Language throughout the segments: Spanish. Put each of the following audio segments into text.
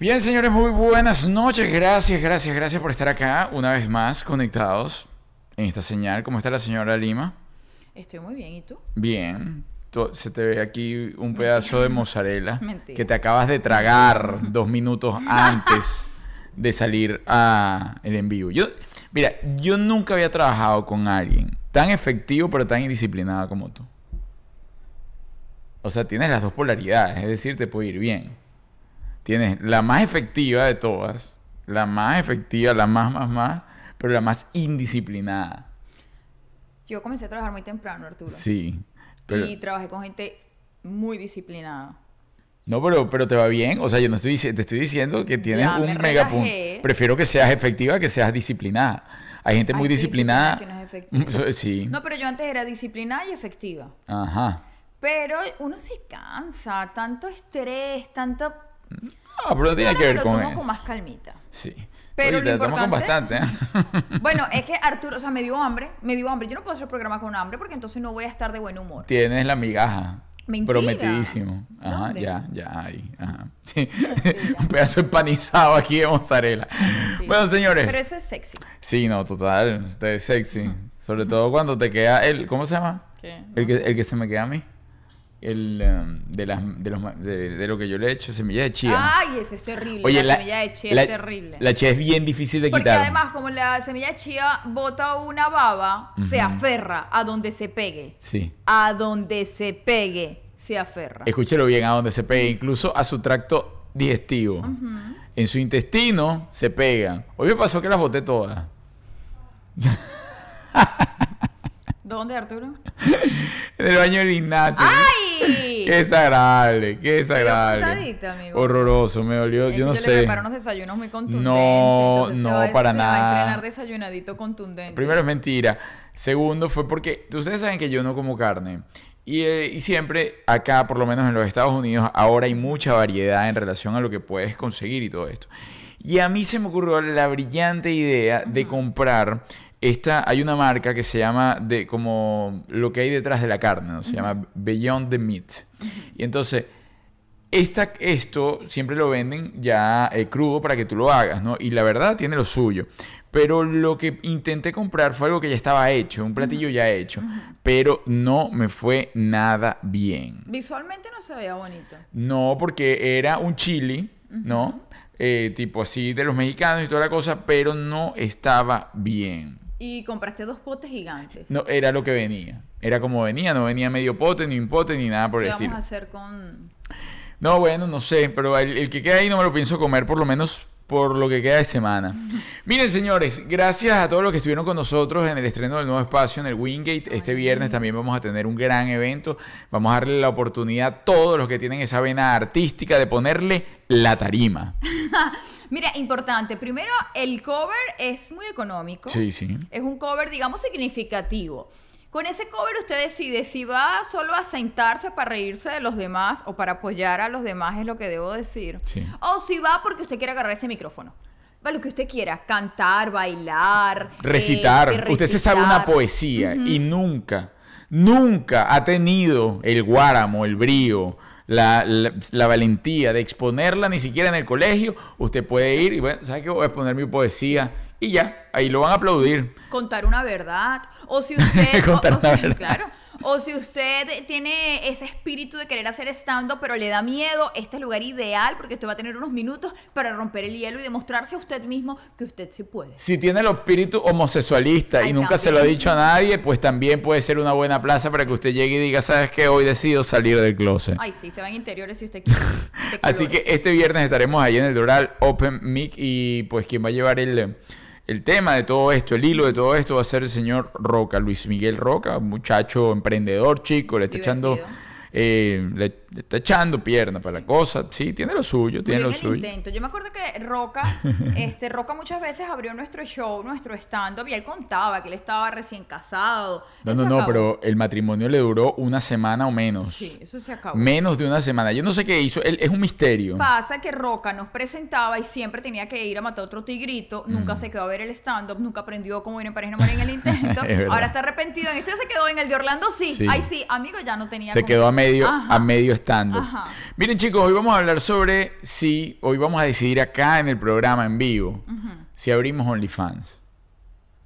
Bien, señores, muy buenas noches. Gracias, gracias, gracias por estar acá una vez más conectados en esta señal. ¿Cómo está la señora Lima? Estoy muy bien, ¿y tú? Bien. Se te ve aquí un pedazo de mozzarella Mentira. que te acabas de tragar dos minutos antes de salir a el en vivo. Yo, mira, yo nunca había trabajado con alguien tan efectivo pero tan indisciplinado como tú. O sea, tienes las dos polaridades, es decir, te puede ir bien. Tienes la más efectiva de todas, la más efectiva, la más, más, más, pero la más indisciplinada. Yo comencé a trabajar muy temprano, Arturo. Sí. Pero, Y trabajé con gente muy disciplinada. no, pero, pero te va bien. O sea, yo no estoy te estoy diciendo que tienes Ya, un me mega punto. Prefiero que seas efectiva que seas disciplinada. Hay gente muy disciplina disciplinada. que no es efectiva. Sí. No, pero yo antes era disciplinada y efectiva. Ajá. Pero uno se cansa, tanto estrés, tanto... Ah, pero no tiene que ver lo con tomo eso. con más calmita. Sí. Pero Oye, lo te importante- bastante, ¿eh? Bueno, es que Arturo, o sea, me dio hambre, me dio hambre. Yo no puedo hacer programa con hambre porque entonces no voy a estar de buen humor. Tienes la migaja. Mentira. Prometidísimo. Ajá, ¿Dónde? ya, ya, ahí. Ajá. Sí. un pedazo empanizado aquí de mozzarella. Sí. Bueno, señores. Pero eso es sexy. Sí, no, total. Usted es sexy. Sobre todo cuando te queda el. ¿Cómo se llama? ¿Qué? El que, el que se me queda a mí. El em, de, las, de, los, de, de lo que yo le he hecho, semillas de chía. Ay, eso es terrible. la, semilla de chía la- es terrible. La chía es bien difícil de Porque quitar. además, como la semilla de chía bota una baba, se aferra a donde se pegue. Sí. A donde se pegue, se aferra. Escúchelo bien a donde se pegue, incluso a su tracto digestivo. En su intestino se pegan. Hoy me pasó que las boté todas. ¿Dónde, Arturo? En el baño del gimnasio. ¡Ay! Qué desagradable, qué desagradable. amigo. Horroroso, me dolió, Es yo no yo sé. le preparo unos desayunos muy contundentes. No, no, va, para se Va a nada. entrenar desayunadito contundente. Primero es mentira. Segundo fue porque ustedes saben que yo no como carne. Y, eh, y siempre acá, por lo menos en los Estados Unidos, ahora hay mucha variedad en relación a lo que puedes conseguir y todo esto. Y a mí se me ocurrió la brillante idea de comprar esta, hay una marca que se llama de como lo que hay detrás de la carne, ¿no? Se llama Beyond the Meat. Y entonces esta, esto siempre lo venden ya eh, crudo para que tú lo hagas, ¿no? Y la verdad tiene lo suyo. Pero lo que intenté comprar fue algo que ya estaba hecho, un platillo ya hecho, pero no me fue nada bien. Visualmente no se veía bonito. No, porque era un chili, ¿no? Eh, tipo así de los mexicanos y toda la cosa, pero no estaba bien. Y compraste dos potes gigantes. No, era lo que venía. Era como venía, no venía medio pote, ni un pote, ni nada por ¿Qué el vamos estilo. a hacer con...? No, bueno, no sé, pero el, el que queda ahí no me lo pienso comer por lo menos por lo que queda de semana. Miren, señores, gracias a todos los que estuvieron con nosotros en el estreno del nuevo espacio en el Wingate. Este viernes también vamos a tener un gran evento. Vamos a darle la oportunidad a todos los que tienen esa vena artística de ponerle la tarima. Mira, importante. Primero, el cover es muy económico. Sí, sí. Es un cover, digamos, significativo. Con ese cover usted decide si va solo a sentarse para reírse de los demás o para apoyar a los demás, es lo que debo decir. Sí. O si va porque usted quiere agarrar ese micrófono. Va lo que usted quiera, cantar, bailar. Recitar. eh, Usted se sabe una recitar. poesía y nunca, nunca ha tenido el guáramo, el brío, la, la- la valentía de exponerla ni siquiera en el colegio. Usted puede ir y, bueno, ¿sabe qué? Voy a exponer mi poesía y ya, ahí lo van a aplaudir. Contar una verdad. O si usted. Contar o- o una si- verdad. Claro. O si usted tiene ese espíritu de querer hacer stand-up, pero le da miedo, este es el lugar ideal porque usted va a tener unos minutos para romper el hielo y demostrarse a usted mismo que usted sí puede. Si tiene el espíritu homosexualista y nunca se lo ha dicho a nadie, pues también puede ser una buena plaza para que usted llegue y diga, ¿sabes qué? Hoy decido salir del closet. Ay, sí, se van interiores si usted quiere. Así que este viernes estaremos ahí en el Doral Open Mic y pues quien va a llevar el, el tema de todo esto, el hilo de todo esto va a ser el señor Roca, Luis Miguel Roca, muchacho emprendedor, chico, le está echando. Eh, le, le está echando pierna para la cosa. Sí, tiene lo suyo, tiene lo el suyo. intento. Yo me acuerdo que Roca, este, Roca muchas veces abrió nuestro show, nuestro stand-up, y él contaba que él estaba recién casado. No, Eso no, no, pero el matrimonio le duró una semana o menos. Sí, eso se acabó. Menos de una semana. Yo no sé qué hizo. Él, es un misterio. Pasa que Roca nos presentaba y siempre tenía que ir a matar otro tigrito. Nunca se quedó a ver el stand-up, nunca aprendió cómo ir en y no morir en el intento. Es. Ahora está arrepentido. En este se quedó en el de Orlando, sí. Sí. Ay, sí, amigo, ya no tenía Se quedó a medio, Ajá. a medio estando. Miren chicos, hoy vamos a hablar sobre si, hoy vamos a decidir acá en el programa en vivo, si abrimos OnlyFans.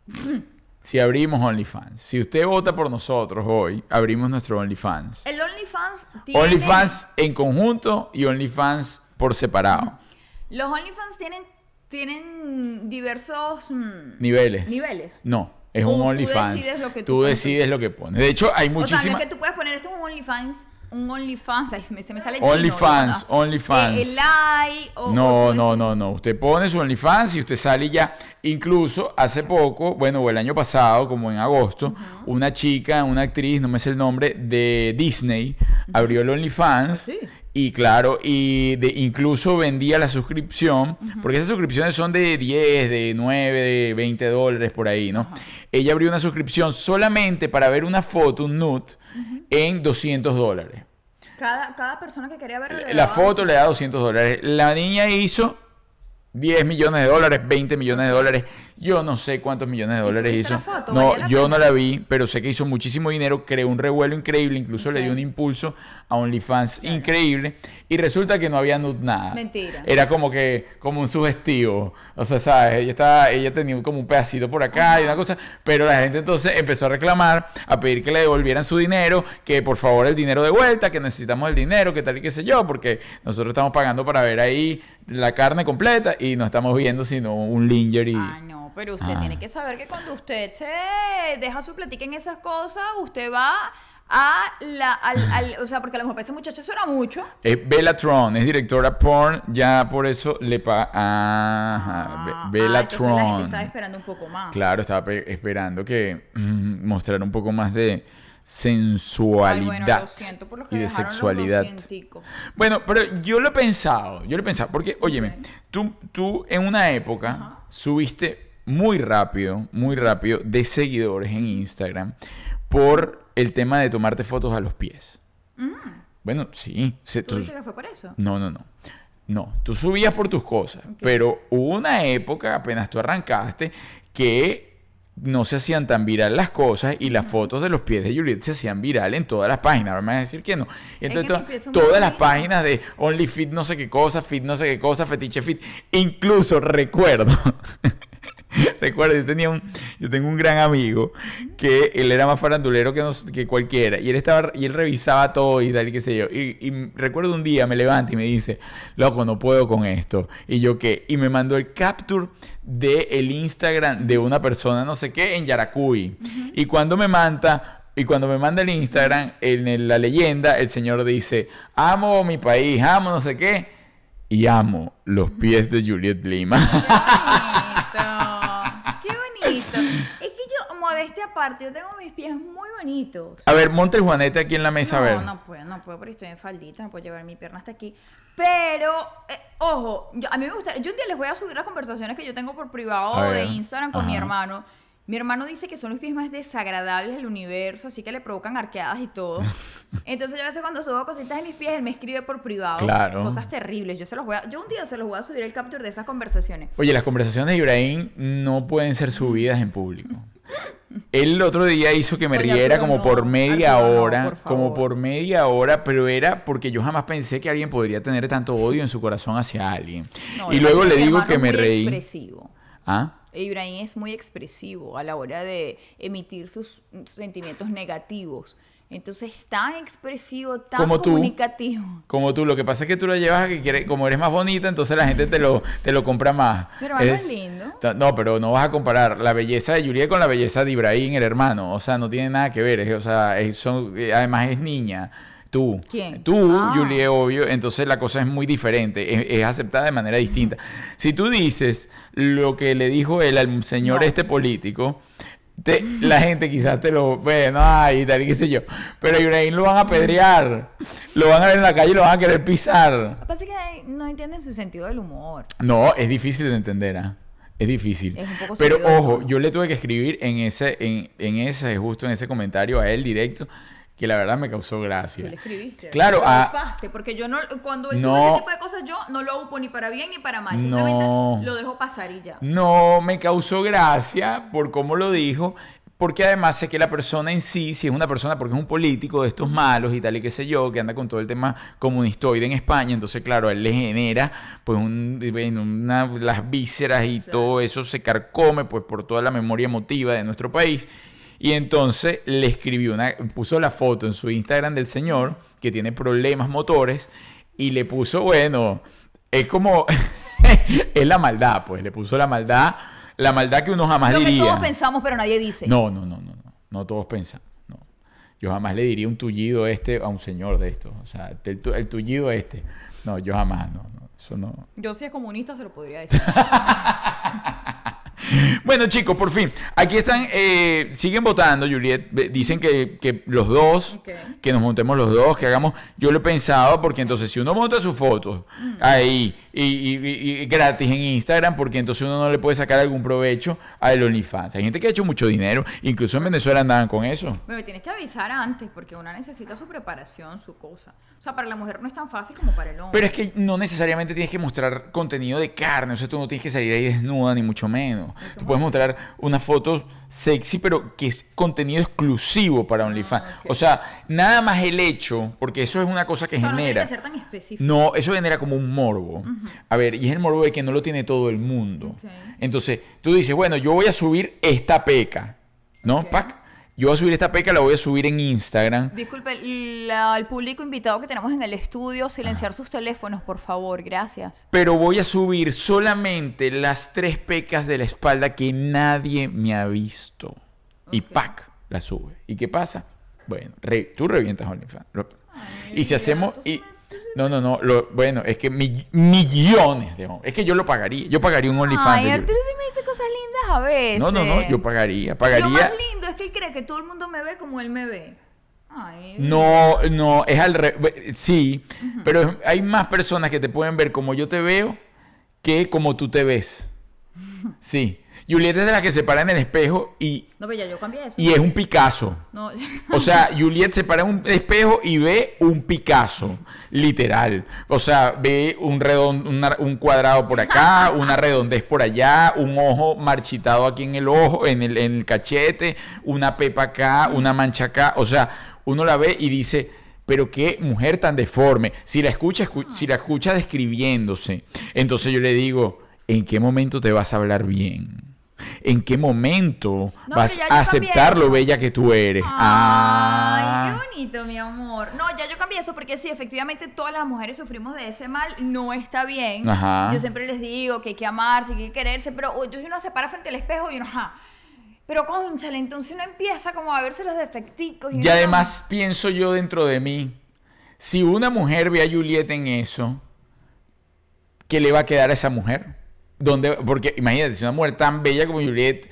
si abrimos OnlyFans. Si usted vota por nosotros hoy, abrimos nuestro OnlyFans. El OnlyFans tiene... OnlyFans en conjunto y OnlyFans por separado. Los OnlyFans tienen, tienen diversos mm, Niveles. niveles. No, es un OnlyFans. tú decides lo que pones. De hecho, hay O sea, no muchísimas... es que tú puedes poner esto en un OnlyFans, un OnlyFans, ay, se me, se me sale. OnlyFans. OnlyFans. Eh, el o, No, o no, no, no. Usted pone su OnlyFans y usted sale ya. Incluso hace poco, bueno, o el año pasado, como en agosto, una chica, una actriz, no me sé el nombre, de Disney, abrió el OnlyFans. ¿Ah, sí? Y claro, y de, incluso vendía la suscripción, porque esas suscripciones son de 10, de 9, de 20 dólares por ahí, ¿no? Ella abrió una suscripción solamente para ver una foto, un nude, en 200 dólares. Cada, cada persona que quería ver La foto le da 200 dólares. La niña hizo 10 millones de dólares, 20 millones de dólares. Yo no sé cuántos millones de ¿Y dólares hizo. la foto? No, ¿Valía la yo pena? no la vi, pero sé que hizo muchísimo dinero, creó un revuelo increíble, incluso le dio un impulso a OnlyFans increíble. Y resulta que no había nada. Mentira. Era como que, como un sugestivo. O sea, ¿sabes? Ella, estaba, ella tenía como un pedacito por acá y una cosa. Pero la gente entonces empezó a reclamar, a pedir que le devolvieran su dinero, que por favor el dinero de vuelta, que necesitamos el dinero, que tal y qué sé yo, porque nosotros estamos pagando para ver ahí la carne completa y no estamos viendo sino un lingerie. Ah, no, pero usted Ah. tiene que saber que cuando usted se deja su platica en esas cosas, usted va a la, al, al- o sea, porque a lo mejor para ese muchacho eso era mucho. Es Bella Tron, es directora porn, ya por eso le paga. Ajá, Ah, Bella ah, entonces la gente Tron. estaba esperando un poco más. Claro, estaba pe- esperando que mm, mostrara un poco más de Ay, sensualidad bueno, lo siento por los que y de los sexualidad. 200. Bueno, pero yo lo he pensado, yo lo he pensado, porque, óyeme, tú, tú en una época Ajá. subiste muy rápido, muy rápido de seguidores en Instagram por el tema de tomarte fotos a los pies. Bueno, sí. se- Mm. ¿Tú tú- dices que fue por eso? no, no, no. No, tú subías por tus cosas, pero hubo una época, apenas tú arrancaste, que no se hacían tan viral las cosas y las fotos de los pies de Juliet se hacían viral en todas las páginas. Ahora me vas a decir que no. Y entonces que mis to- pies son muy todas las páginas de OnlyFit no sé qué cosa, Fit no sé qué cosa, Fetiche Fit. Incluso recuerdo, recuerdo, yo tenía un, yo tengo un gran amigo que él era más farandulero que, nos- que cualquiera y él estaba y él revisaba todo y tal y qué sé yo. Y, y recuerdo un día me levanta y me dice, loco, no puedo con esto. Y yo qué, y me mandó el capture de el Instagram de una persona no sé qué en Yaracuy. Y cuando me manda y cuando me manda el Instagram, en la leyenda, el señor dice, amo mi país, amo no sé qué, y amo los pies de Juliet Lima. Modestia aparte, yo tengo mis pies muy bonitos. A ver, monte el Juanete aquí en la mesa, a no, ver. no puedo, no puedo porque estoy en faldita, no puedo llevar mi pierna hasta aquí. Pero, eh, ojo, yo- a mí me gusta, yo un día les voy a subir las conversaciones que yo tengo por privado A de Instagram con mi ajá. hermano. Mi hermano dice que son los pies más desagradables del universo, así que le provocan arqueadas y todo. Entonces yo a veces cuando subo cositas de mis pies, él me escribe por privado. Claro. Cosas terribles. Yo se los voy a, yo un día se los voy a subir el capture de esas conversaciones. Oye, las conversaciones de Ibrahim no pueden ser subidas en público. Él el otro día hizo que me Oye, riera como no, por media Arturo, no, hora, por como por media hora, pero era porque yo jamás pensé que alguien podría tener tanto odio en su corazón hacia alguien. No, y luego le digo que me reí. expresivo. ¿Ah? Ibrahim es muy expresivo a la hora de emitir sus sentimientos negativos. Entonces es tan expresivo, tan Como tú. comunicativo. Como tú, lo que pasa es que tú lo llevas a que quiere, como eres más bonita, entonces la gente te lo, te lo compra más. Mi hermano es lindo. No, pero no vas a comparar la belleza de Juliet con la belleza de Ibrahim, el hermano. O sea, no tiene nada que ver. es- o sea, es- son- eh, además es niña. Tú. ¿Quién? Tú, Ah. Obvio. Entonces la cosa es muy diferente. Es, es aceptada de manera distinta. Si tú dices lo que le dijo él al señor No. este político, te- la gente quizás te lo, bueno, ay, tal y qué sé yo. Pero a Ibrahim lo van a apedrear. Lo van a ver en la calle y lo van a querer pisar. Lo que pasa es que no entienden su sentido del humor. No, es difícil de entender, ¿ah? Es difícil. Es un poco Pero ojo, yo le tuve que escribir en ese, en, en ese, justo en ese comentario a él directo, que la verdad me causó gracia. ¿Qué le escribiste? Claro, a- upaste, porque yo no, cuando él No. sube ese tipo de cosas, yo no lo upo ni para bien ni para mal. Simplemente No. lo dejo pasar y ya. No, me causó gracia por cómo lo dijo, porque además sé que la persona en sí, si es una persona, porque es un político de estos malos y tal y qué sé yo, que anda con todo el tema comunistoide en España, entonces claro, a él le genera pues un, una- las vísceras y todo eso se carcome pues por toda la memoria emotiva de nuestro país. Y entonces le escribió una, puso la foto en su Instagram del señor que tiene problemas motores y le puso, bueno, es como, es la maldad, pues, le puso la maldad, la maldad que uno jamás Lo que diría. todos pensamos, pero nadie dice. No, no, no, no, no, no todos pensan, no. Yo jamás le diría un tullido este a un señor de estos, o sea, el, tu- el tullido este, no, yo jamás, no, no, eso no. Yo si es comunista se lo podría decir. Bueno, chicos, por fin. Aquí están, eh, siguen votando, Juliet. Dicen que, que los dos, que nos montemos los dos, que hagamos. Yo lo he pensado, porque entonces si uno monta sus fotos Mm. ahí y, y- y- gratis en Instagram, porque entonces uno no le puede sacar algún provecho al OnlyFans. Hay gente que ha hecho mucho dinero, incluso en Venezuela andaban con eso. Me tienes que avisar antes, porque una necesita su preparación, su cosa. O sea, para la mujer no es tan fácil como para el hombre. Pero es que no necesariamente tienes que mostrar contenido de carne, o sea, tú no tienes que salir ahí desnuda, ni mucho menos. Tú puedes mostrar una foto sexy, pero que es contenido exclusivo para OnlyFans. Ah, ok. O sea, nada más el hecho, porque eso es una cosa que no genera. que ser tan específico. No, eso genera como un morbo. A ver, y es el morbo de que no lo tiene todo el mundo. Ok. Entonces, tú dices, bueno, yo voy a subir esta peca, ¿no? Ok. Pac. Yo voy a subir esta peca, la voy a subir en Instagram. Disculpe, la- el público invitado que tenemos en el estudio, silenciar sus teléfonos, por favor, gracias. Pero voy a subir solamente las tres pecas de la espalda que nadie me ha visto. Y Ok. ¡pac! La sube. ¿Y qué pasa? Bueno, re- tú revientas OnlyFans. Ay, y si hacemos... Y, no, no, no. lo- bueno, es que mi- millones de... Es que yo lo pagaría. Yo pagaría un OnlyFans. Ay, Arturo sí me dice cosas lindas a veces. no, no, no. Yo pagaría. Lo Pagaría... más lindo es que él cree que todo el mundo me ve como él me ve. Ay, No, no, es al revés. Sí, pero hay más personas que te pueden ver como yo te veo que como tú te ves. Sí. Juliet es de las que se para en el espejo y, No, pero ya yo cambié eso. y es un Picasso. No, O sea, Juliet se para en un espejo y ve un Picasso, literal. O sea, ve un, redon- una- un cuadrado por acá, una redondez por allá, un ojo marchitado aquí en el ojo, en el, en el cachete, una pepa acá, una mancha acá. O sea, uno la ve y dice, pero qué mujer tan deforme. Si la escucha, escu- si la escucha describiéndose, entonces yo le digo, ¿en qué momento te vas a hablar bien? ¿En qué momento No, vas a aceptar lo bella que tú eres? Ay, Ah. qué bonito, mi amor. No, ya yo cambié eso porque sí, efectivamente todas las mujeres sufrimos de ese mal, no está bien. Ajá. Yo siempre les digo que hay que amarse, que hay que quererse, pero yo si uno se para frente al espejo y uno, ajá. Pero conchale, entonces uno empieza como a verse los defecticos. Y uno- además pienso yo dentro de mí, si una mujer ve a Juliet en eso, ¿qué le va a quedar a esa mujer? ¿Dónde? Porque imagínate, si una mujer tan bella como Juliet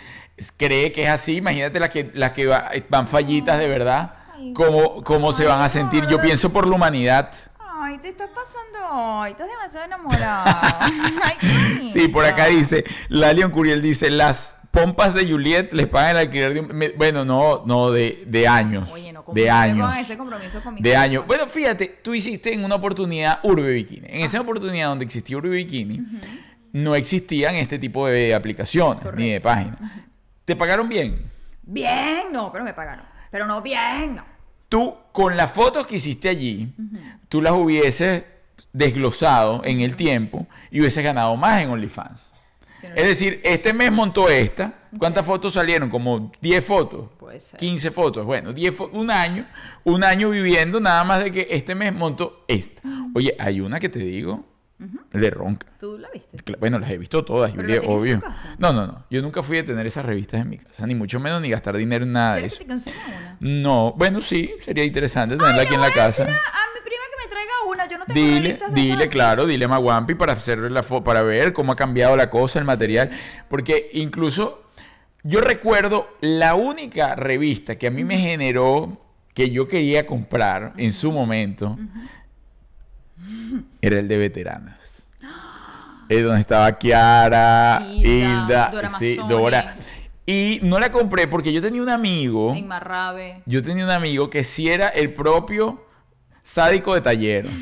cree que es así, imagínate las que, las que va- van fallitas de verdad. ¿cómo, cómo se van a sentir? Yo pienso por la humanidad. Ay, te estás pasando hoy, estás demasiado. Ay, qué Sí, por acá dice, Lalion Curiel dice, las pompas de Juliet les pagan el alquiler de un... me- Bueno, no, no, de, de años. Oye, no de años. ese compromiso con mi De años. Bueno, fíjate, tú hiciste en una oportunidad Urbe Bikini. En esa oportunidad donde existía Urbe Bikini, no existían este tipo de aplicaciones ni de páginas. ¿Te pagaron bien? Bien, no, pero me pagaron. Pero no bien, no. Tú, con las fotos que hiciste allí, tú las hubieses desglosado en el tiempo y hubieses ganado más en OnlyFans. Si no- Es decir, este mes montó esta. ¿Cuántas fotos salieron? Como 10 fotos. Puede ser. 15 fotos. Bueno, 10 fo- un año, un año viviendo nada más de que este mes montó esta. Oye, hay una que te digo, le ronca. ¿Tú la viste? Bueno, las he visto todas, ¿Pero Julia, en obvio. tu casa? No, no, no. Yo nunca fui a tener esas revistas en mi casa, ni mucho menos ni gastar dinero en nada de ¿Quieres eso. que te una? No, bueno, sí, sería interesante tenerla Ay, aquí en la casa. A, mi prima que me traiga una, yo no tengo Dile, dile, claro, dile a Maguampi para hacer la fo- para ver cómo ha cambiado la cosa, el material. Porque incluso yo recuerdo la única revista que a mí me generó que yo quería comprar en su momento era el de veteranas. Es donde estaba Kiara, Hilda, Hilda, Dora sí. Dora. Y no la compré porque yo tenía un amigo, Inmarrabe. yo tenía un amigo que sí era el propio sádico de taller.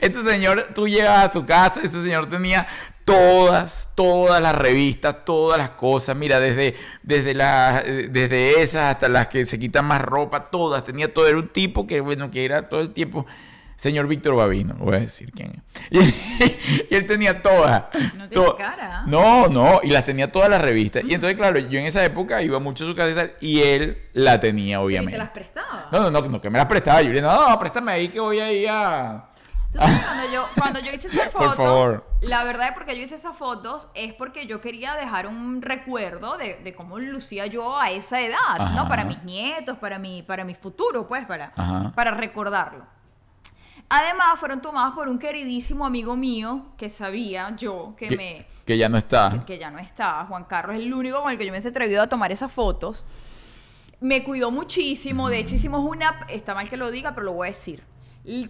Este señor, tú llegas a su casa, este señor tenía todas, todas las revistas, todas las cosas, mira, desde, desde, las, desde esas hasta las que se quitan más ropa, todas, tenía todo, era un tipo que, bueno, que era todo el tiempo, señor Víctor Babino, voy a decir quién es. Y, él tenía todas. No tiene to- cara. No, no, y las tenía todas las revistas. Y entonces, claro, yo en esa época iba mucho a su casa y tal, y él la tenía, ¿Y obviamente. te las prestaba? No, no, no, no, que me las prestaba. Yo le dije, no, no, préstame ahí que voy ahí a... Cuando yo, cuando yo hice esas fotos, la verdad es porque yo hice esas fotos es porque yo quería dejar un recuerdo de, de cómo lucía yo a esa edad, Ajá. ¿no? Para mis nietos, para mi, para mi futuro, pues, para, Ajá. para recordarlo. Además, fueron tomadas por un queridísimo amigo mío que sabía yo que, que, me que ya no está. que, que ya no está. Juan Carlos es el único con el que yo me he atrevido a tomar esas fotos. Me cuidó muchísimo. De hecho, hicimos una. Está mal que lo diga, pero lo voy a decir.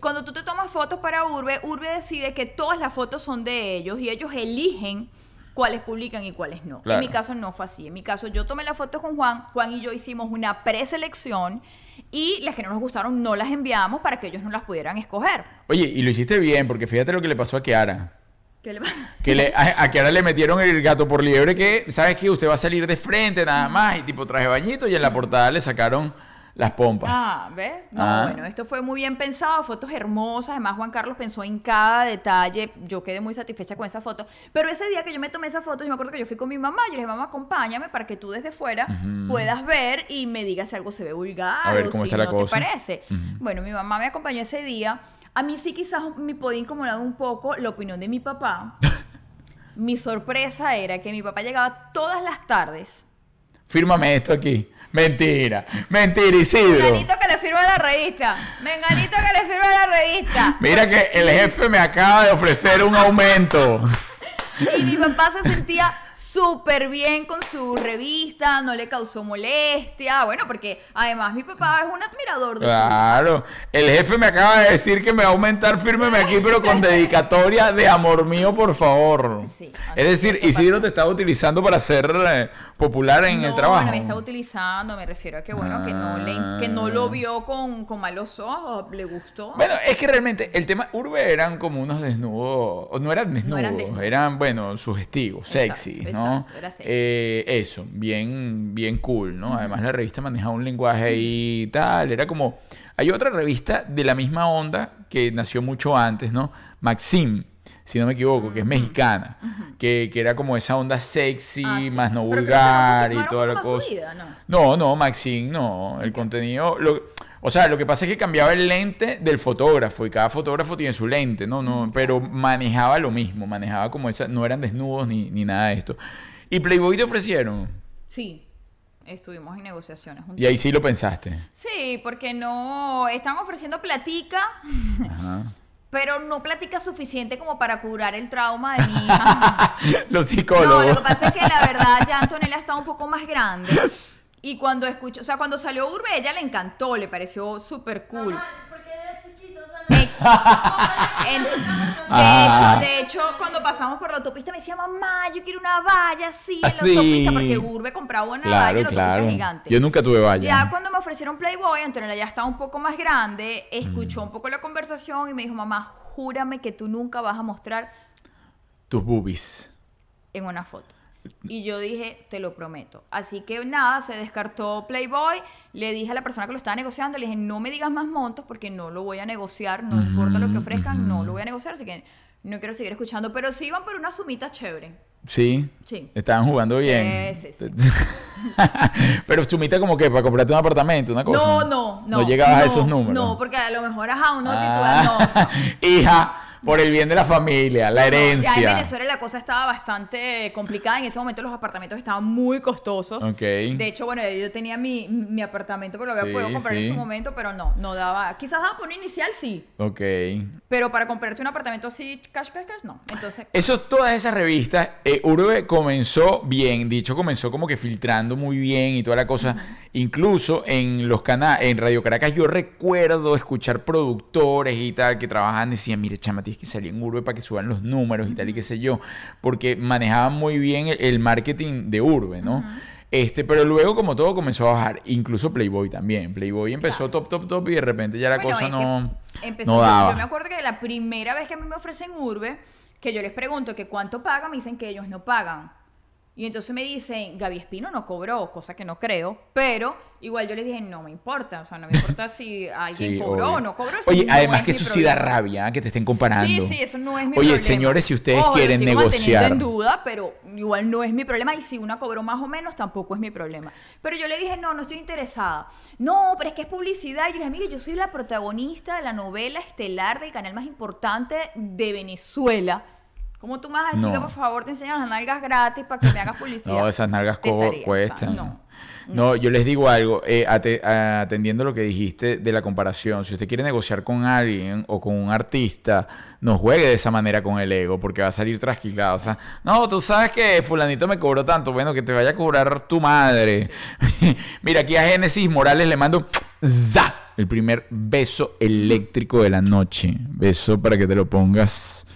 Cuando tú te tomas fotos para Urbe, Urbe decide que todas las fotos son de ellos y ellos eligen cuáles publican y cuáles no. Claro. En mi caso no fue así. En mi caso yo tomé la foto con Juan, Juan y yo hicimos una preselección y las que no nos gustaron no las enviamos para que ellos no las pudieran escoger. Oye, y lo hiciste bien, porque fíjate lo que le pasó a Kiara. ¿Qué le Que le, a, a Kiara le metieron el gato por liebre que, ¿sabes qué? Usted va a salir de frente nada más y tipo traje bañito y en la portada le sacaron las pompas. Ah, ¿ves? No, Ah. bueno, esto fue muy bien pensado, fotos hermosas, además Juan Carlos pensó en cada detalle, yo quedé muy satisfecha con esa foto, pero ese día que yo me tomé esa foto, yo me acuerdo que yo fui con mi mamá, yo le dije, mamá, acompáñame para que tú desde fuera puedas ver y me digas si algo se ve vulgar A ver o cómo si está la no cosa. te parece. Bueno, mi mamá me acompañó ese día, a mí sí quizás me podía incomodar un poco la opinión de mi papá. mi sorpresa era que mi papá llegaba todas las tardes Fírmame esto aquí. Mentira. Mentira, Isidro. Menganito que le firma la revista. Menganito que le firma la revista. Mira que el jefe me acaba de ofrecer un aumento. Y mi papá se sentía súper bien con su revista, no le causó molestia. Bueno, porque además mi papá es un admirador de su... Claro. El jefe me acaba de decir que me va a aumentar, fírmeme aquí, pero con dedicatoria de amor mío, por favor. Sí, es decir, Isidro pasó. te estaba utilizando para ser eh, popular en el No, trabajo. No, me está utilizando, me refiero a que bueno, que no le, que no lo vio con, con malos ojos, le gustó. Bueno, es que realmente el tema Urbe eran como unos desnudos, o no eran desnudos, eran eran, desnudos. bueno, sugestivos, Exacto, sexy, ¿no? Exacto, sexy. Eh, eso, bien, bien cool, ¿no? Además la revista manejaba un lenguaje ahí y tal, era como... Hay otra revista de la misma onda que nació mucho antes, ¿no? Maxim, si no me equivoco, que es mexicana, que, que era como esa onda sexy, Ah, sí. más no Pero vulgar no y toda la cosa. ¿no? No, no, Maxine, no. El contenido. Lo, o sea, lo que pasa es que cambiaba el lente del fotógrafo y cada fotógrafo tiene su lente, ¿no? no pero manejaba lo mismo, manejaba como esa. No eran desnudos ni, ni nada de esto. Y Playboy te ofrecieron. Sí, estuvimos en negociaciones. un Y ahí sí lo pensaste. Sí, porque no están ofreciendo platica, Ajá. pero no platica suficiente como para curar el trauma de mi hija. Los No, psicólogos. lo que pasa es que la verdad ya Antonella está un poco más grande. Y cuando escuchó, o sea, cuando salió Urbe, a ella le encantó, le pareció súper cool. Mamá, porque era chiquito, o sea, en- de, Ah. hecho, de hecho, cuando pasamos por la autopista me decía, mamá, yo quiero una valla así en la autopista, porque Urbe compraba una valla en Claro, la autopista claro. gigante. Yo nunca tuve valla. Ya cuando me ofrecieron Playboy, Antonella ya estaba un poco más grande, escuchó un poco la conversación y me dijo, mamá, júrame que tú nunca vas a mostrar Tus boobies. en una foto. Y yo dije, te lo prometo. Así que nada, se descartó Playboy. Le dije a la persona que lo estaba negociando, le dije, no me digas más montos porque no lo voy a negociar, no importa lo que ofrezcan, no lo voy a negociar, así que no quiero seguir escuchando. Pero sí iban por una sumita chévere. Sí. Sí. Estaban jugando Sí, bien. sí, sí. Pero sumita como que para comprarte un apartamento, una cosa. No, no, no. No llegabas a esos números. No, porque a lo mejor, ajá, uno Ah. titular, no. Hija, por el bien de la familia, la herencia. Ya en Venezuela la cosa estaba bastante complicada. En ese momento los apartamentos estaban muy costosos. Ok. De hecho, bueno, yo tenía mi, mi apartamento, pero lo había Sí, podido comprar en sí. su momento, pero no, no daba. Quizás daba por un inicial, sí. Ok. Pero para comprarte un apartamento así, cash, cash, cash, no. Entonces, Eso, todas esas revistas, eh, Urbe comenzó bien, dicho, comenzó como que filtrando muy bien y toda la cosa. Incluso en los canales, en Radio Caracas, yo recuerdo escuchar productores y tal que trabajaban, decían, mire, chama, tienes que salir en Urbe para que suban los números y tal y qué sé yo, porque manejaban muy bien el, el marketing de Urbe, ¿no? Este, pero luego como todo comenzó a bajar, incluso Playboy también. Playboy empezó top, top, top y de repente ya la Bueno, cosa no, empezó- no yo- daba. Yo, me acuerdo que la primera vez que a mí me ofrecen Urbe, que yo les pregunto que cuánto pagan, me dicen que ellos no pagan. Y entonces me dicen, Gaby Espino no cobró, cosa que no creo, pero igual yo les dije, no me importa, o sea, no me importa si alguien Sí, cobró obvio. o no cobró. Oye, no además es que eso sí da problema. rabia, ¿eh? que te estén comparando. Sí, sí, eso no es mi Oye, problema. señores, si ustedes Ojo, quieren negociar. en duda, pero igual no es mi problema. Y si una cobró más o menos, tampoco es mi problema. Pero yo le dije, no, no estoy interesada. No, pero es que es publicidad. Y yo le dije, amiga, yo soy la protagonista de la novela estelar del canal más importante de Venezuela. ¿Cómo tú me vas a decir No. que por favor te enseñan las nalgas gratis para que me hagas publicidad? No, esas nalgas o sea, cuestan. no. No, yo les digo algo, eh, ate- atendiendo lo que dijiste de la comparación, si usted quiere negociar con alguien o con un artista, no juegue de esa manera con el ego, porque va a salir trasquilado. O sea, no, tú sabes que fulanito me cobró tanto, bueno, que te vaya a cobrar tu madre. Mira, aquí a Génesis Morales le mando ¡za! el primer beso eléctrico de la noche. Beso para que te lo pongas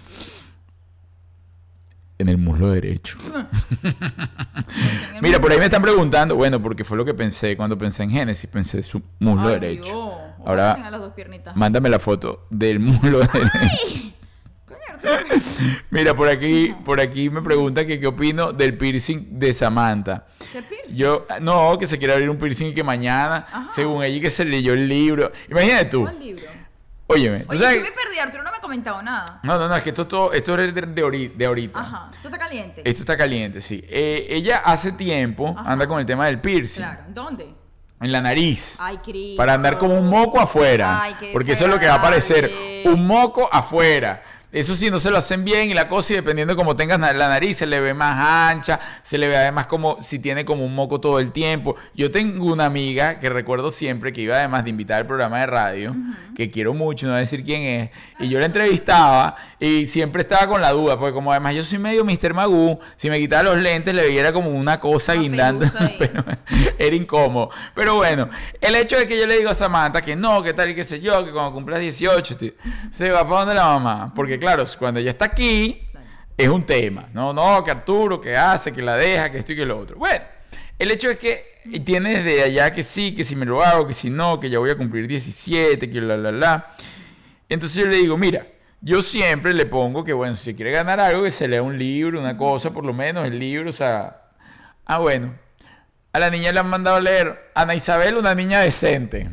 en el muslo derecho. Mira, por ahí me están preguntando, bueno, porque fue lo que pensé cuando pensé en Génesis, pensé su muslo Ay, derecho. Dios. Ahora, las dos mándame la foto del muslo derecho. Mira, por aquí, por aquí me pregunta que qué opino del piercing de Samantha. ¿Qué piercing? Yo, no, que se quiere abrir un piercing y que mañana, Ajá. según ella, que se leyó el libro. Imagínate tú, ¿Cuál libro? Óyeme, ¿tú Oye, yo me perdí, Arturo no me ha comentado nada. No, no, no, es que esto, es todo, esto es de, de ahori- de ahorita. Ajá, ¿tú está caliente? Esto está caliente, sí. Eh, ella hace tiempo Ajá. anda con el tema del piercing. Claro, ¿dónde? En la nariz. Ay, Cris. Para andar como un moco afuera. Ay, qué porque eso es lo que va a aparecer. Un moco afuera. Eso sí, no se lo hacen bien y la cosa, y dependiendo de cómo tengas la nariz, se le ve más ancha, se le ve además como si tiene como un moco todo el tiempo. Yo tengo una amiga que recuerdo siempre que iba además de invitar al programa de radio, que quiero mucho, no voy a decir quién es, y yo la entrevistaba y siempre estaba con la duda, porque como además yo soy medio Mr. Magoo, si me quitaba los lentes le viera como una cosa guindando, pero era incómodo. Pero bueno, el hecho de que yo le digo a Samantha que no, que tal y qué sé yo, que cuando cumplas 18 te- se va para donde la mamá. Porque claro, cuando ella está aquí, es un tema. No, no, que Arturo, que hace, que la deja, que esto y que lo otro. Bueno, el hecho es que tiene desde allá que sí, que si me lo hago, que si no, que ya voy a cumplir 17, que la, la, la. Entonces yo le digo, mira, yo siempre le pongo que, bueno, si quiere ganar algo, que se lea un libro, una cosa, por lo menos el libro, o sea... Ah, bueno. A la niña le han mandado a leer Ana Isabel, una niña decente.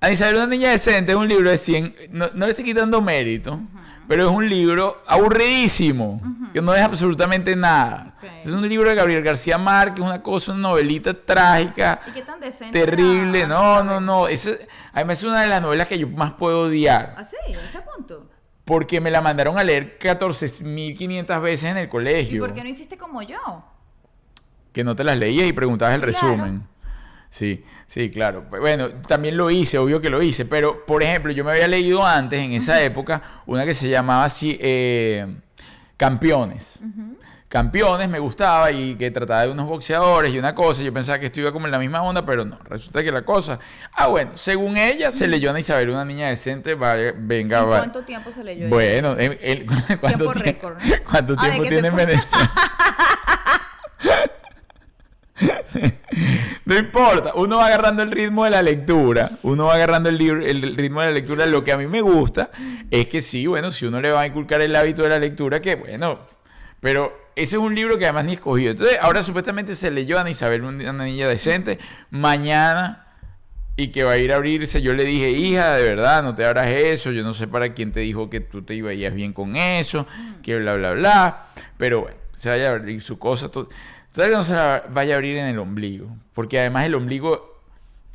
Ana Isabel, una niña decente, es un libro de 100... No, no le estoy quitando mérito, pero es un libro aburridísimo, que no es absolutamente nada. Ok. Es un libro de Gabriel García Márquez, una cosa, una novelita trágica, ¿Y qué tan decente? terrible. No, no, no. Ese- además es una de las novelas que yo más puedo odiar. ¿Ah, sí? ¿A ese punto? Porque me la mandaron a leer 14.500 veces en el ¿Y colegio. por qué no hiciste como yo? Que no te las leías y preguntabas el Claro. resumen. Sí, sí, claro. Bueno, también lo hice, obvio que lo hice. Pero, por ejemplo, yo me había leído antes, en esa época, una que se llamaba así, eh, Campeones. Campeones me gustaba y que trataba de unos boxeadores y una cosa. Yo pensaba que esto iba como en la misma onda, pero no. Resulta que la cosa. Ah, bueno, según ella, se leyó a Isabel, una niña decente. Vaya, venga, ¿En cuánto tiempo se leyó? Bueno, el- el- ¿cuánto, Tiempo tie- récord, ¿no? ¿cuánto Ah, de tiempo que tiene en. Venezuela? No importa, uno va agarrando el ritmo de la lectura, uno va agarrando el, el ritmo de la lectura. Lo que a mí me gusta es que sí, bueno, si uno le va a inculcar el hábito de la lectura, que bueno, pero ese es un libro que además ni escogido. Entonces, ahora supuestamente se leyó a Ana Isabel, una niña decente, mañana y que va a ir a abrirse. Yo le dije, hija, de verdad, no te abras eso. Yo no sé para quién te dijo que tú te ibas bien con eso, que bla, bla, bla. Pero bueno, se vaya a abrir su cosa. todo. ¿Sabes que no se la vaya a abrir en el ombligo? Porque además el ombligo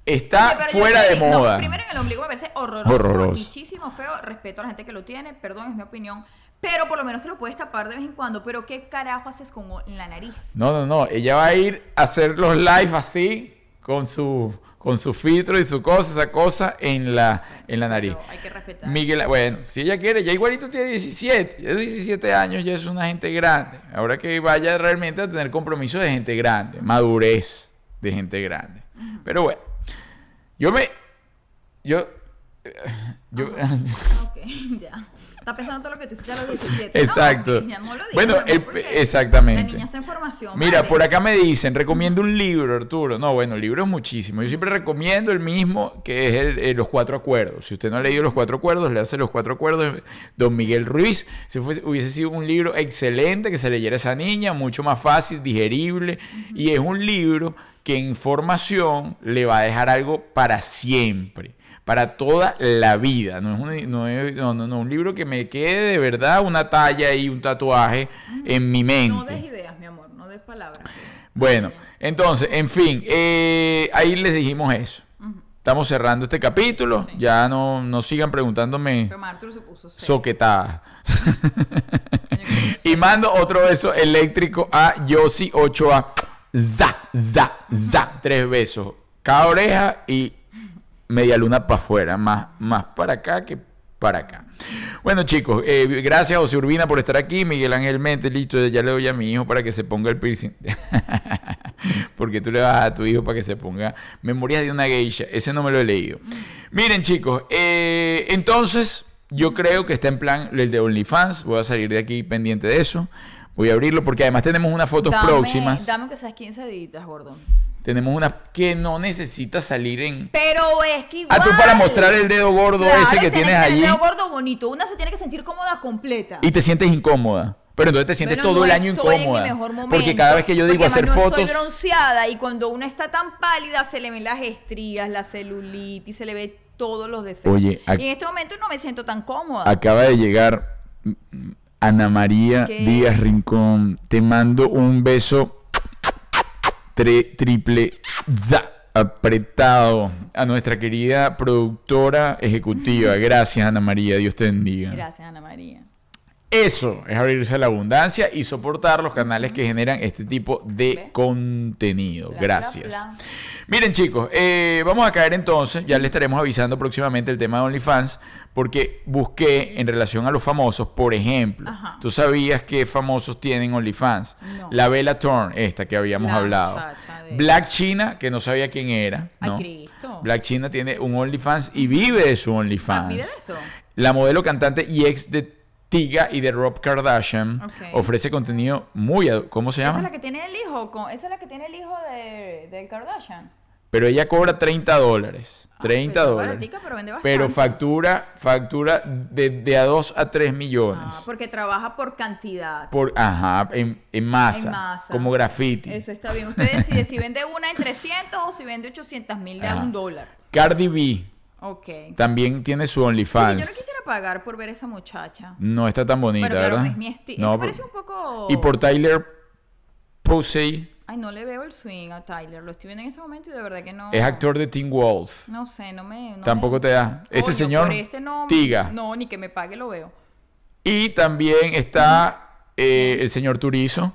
está Oye, fuera de digo, no, moda. primero en el ombligo me parece horroroso, Horroroso. muchísimo feo. Respeto a la gente que lo tiene, perdón, es mi opinión. Pero por lo menos te lo puedes tapar de vez en cuando. Pero ¿qué carajo haces con la nariz? No, no, no. Ella va a ir a hacer los live así, con su, con su filtro y su cosa, esa cosa en la, en la nariz. Pero hay que respetar. Miguel, bueno, si ella quiere, ya igualito tiene 17, ya 17 años, ya es una gente grande. Ahora que vaya realmente a tener compromiso de gente grande, madurez de gente grande. Pero bueno, yo me, yo, yo, Ah, ok, ya. Está pensando todo lo que tú hiciste a los 17. Exacto. No, ya no lo digas, Bueno, el- porque exactamente. La niña está en formación. Mira, por acá me dicen, recomiendo un libro, Arturo. No, bueno, libros muchísimo. Yo siempre recomiendo el mismo, que es el, eh, Los Cuatro Acuerdos. Si usted no ha leído Los Cuatro Acuerdos, le hace Los Cuatro Acuerdos Don Miguel Ruiz. Si fuese- hubiese sido un libro excelente que se leyera a esa niña, mucho más fácil, digerible. Y es un libro que en formación le va a dejar algo para siempre. Para toda la vida. No es, un, no, es- no, no, un libro que me quede de verdad una talla y un tatuaje en mi mente. No des ideas, mi amor, no des palabras. Bueno, entonces, en fin, eh, ahí les dijimos eso. Estamos cerrando este capítulo. Sí. Ya no, no sigan preguntándome Pero se puso que y mando otro beso eléctrico a Yossi 8A. Za, za, za. Tres besos. Cada oreja y media luna para afuera. Más, más para acá que para acá. Bueno, chicos, eh, gracias José Urbina por estar aquí. Miguel Ángel Mente, listo. Ya le doy a mi hijo para que se ponga el piercing. Porque tú le vas a tu hijo para que se ponga Memorias de una geisha. Ese no me lo he leído. Miren, chicos, eh, entonces yo creo que está en plan el de OnlyFans. Voy a salir de aquí pendiente de eso. Voy a abrirlo porque además tenemos unas fotos Dame- próximas. Dame que seas 15 días, gordo. Tenemos una que no necesita salir en. Pero es que igual. Ah, tú para mostrar el dedo gordo Claro, ese que tiene tienes allí El dedo gordo bonito. Una se tiene que sentir cómoda completa. y te sientes incómoda. Pero entonces te sientes Pero todo no el año estoy en mi incómoda. porque cada vez que yo digo porque hacer no fotos. estoy bronceada y cuando una está tan pálida se le ven las estrías, la celulitis, se le ve todos los defectos. Oye, y en este momento no me siento tan cómoda. Acaba de llegar mm, Ana María ¿Qué? Díaz Rincón. Te mando un beso triple za, apretado a nuestra querida productora ejecutiva. Gracias, Ana María. Dios te bendiga. Gracias, Ana María. Eso es abrirse a la abundancia y soportar los canales que generan este tipo de ¿Ve? contenido. Bla, Gracias. bla, bla. Miren chicos, eh, vamos a caer entonces, ya le estaremos avisando próximamente el tema de OnlyFans, porque busqué en relación a los famosos, por ejemplo, Ajá. tú sabías que famosos tienen OnlyFans. No. La Bella Thorne, esta que habíamos La hablado. de- Black China, que no sabía quién era. Ay, ¿no? Cristo. Black China tiene un OnlyFans y vive de su OnlyFans. Ah, ¿vive de eso? La modelo, cantante y ex de Tiga y de Rob Kardashian ofrece contenido muy... ¿Cómo se Esa llama? es la que tiene el hijo, con, esa es la que tiene el hijo de, del Kardashian. Pero ella cobra 30 dólares. Ah, 30 pues es dólares. baratica, pero vende Pero factura, factura de, de a 2 a 3 millones. Ah, porque trabaja por cantidad. Por, ajá, en, en masa, En masa. Como graffiti. Eso está bien. Usted decide si vende una en 300 o si vende 800 mil de a un dólar. Cardi B Ok. también tiene su Oye, OnlyFans. yo no quisiera pagar por ver a esa muchacha. No está tan bonita, Pero claro, ¿verdad? es mi estilo. No, me parece un poco... Y por Tyler Posey, Ay, no le veo el swing a Tyler. Lo estoy viendo en este momento y de verdad que no... es actor de Teen Wolf. No sé, no me... no Tampoco me- te da. Este Coño, señor, este no, Tiga. No, ni que me pague lo veo. Y también está eh, el señor Turizo,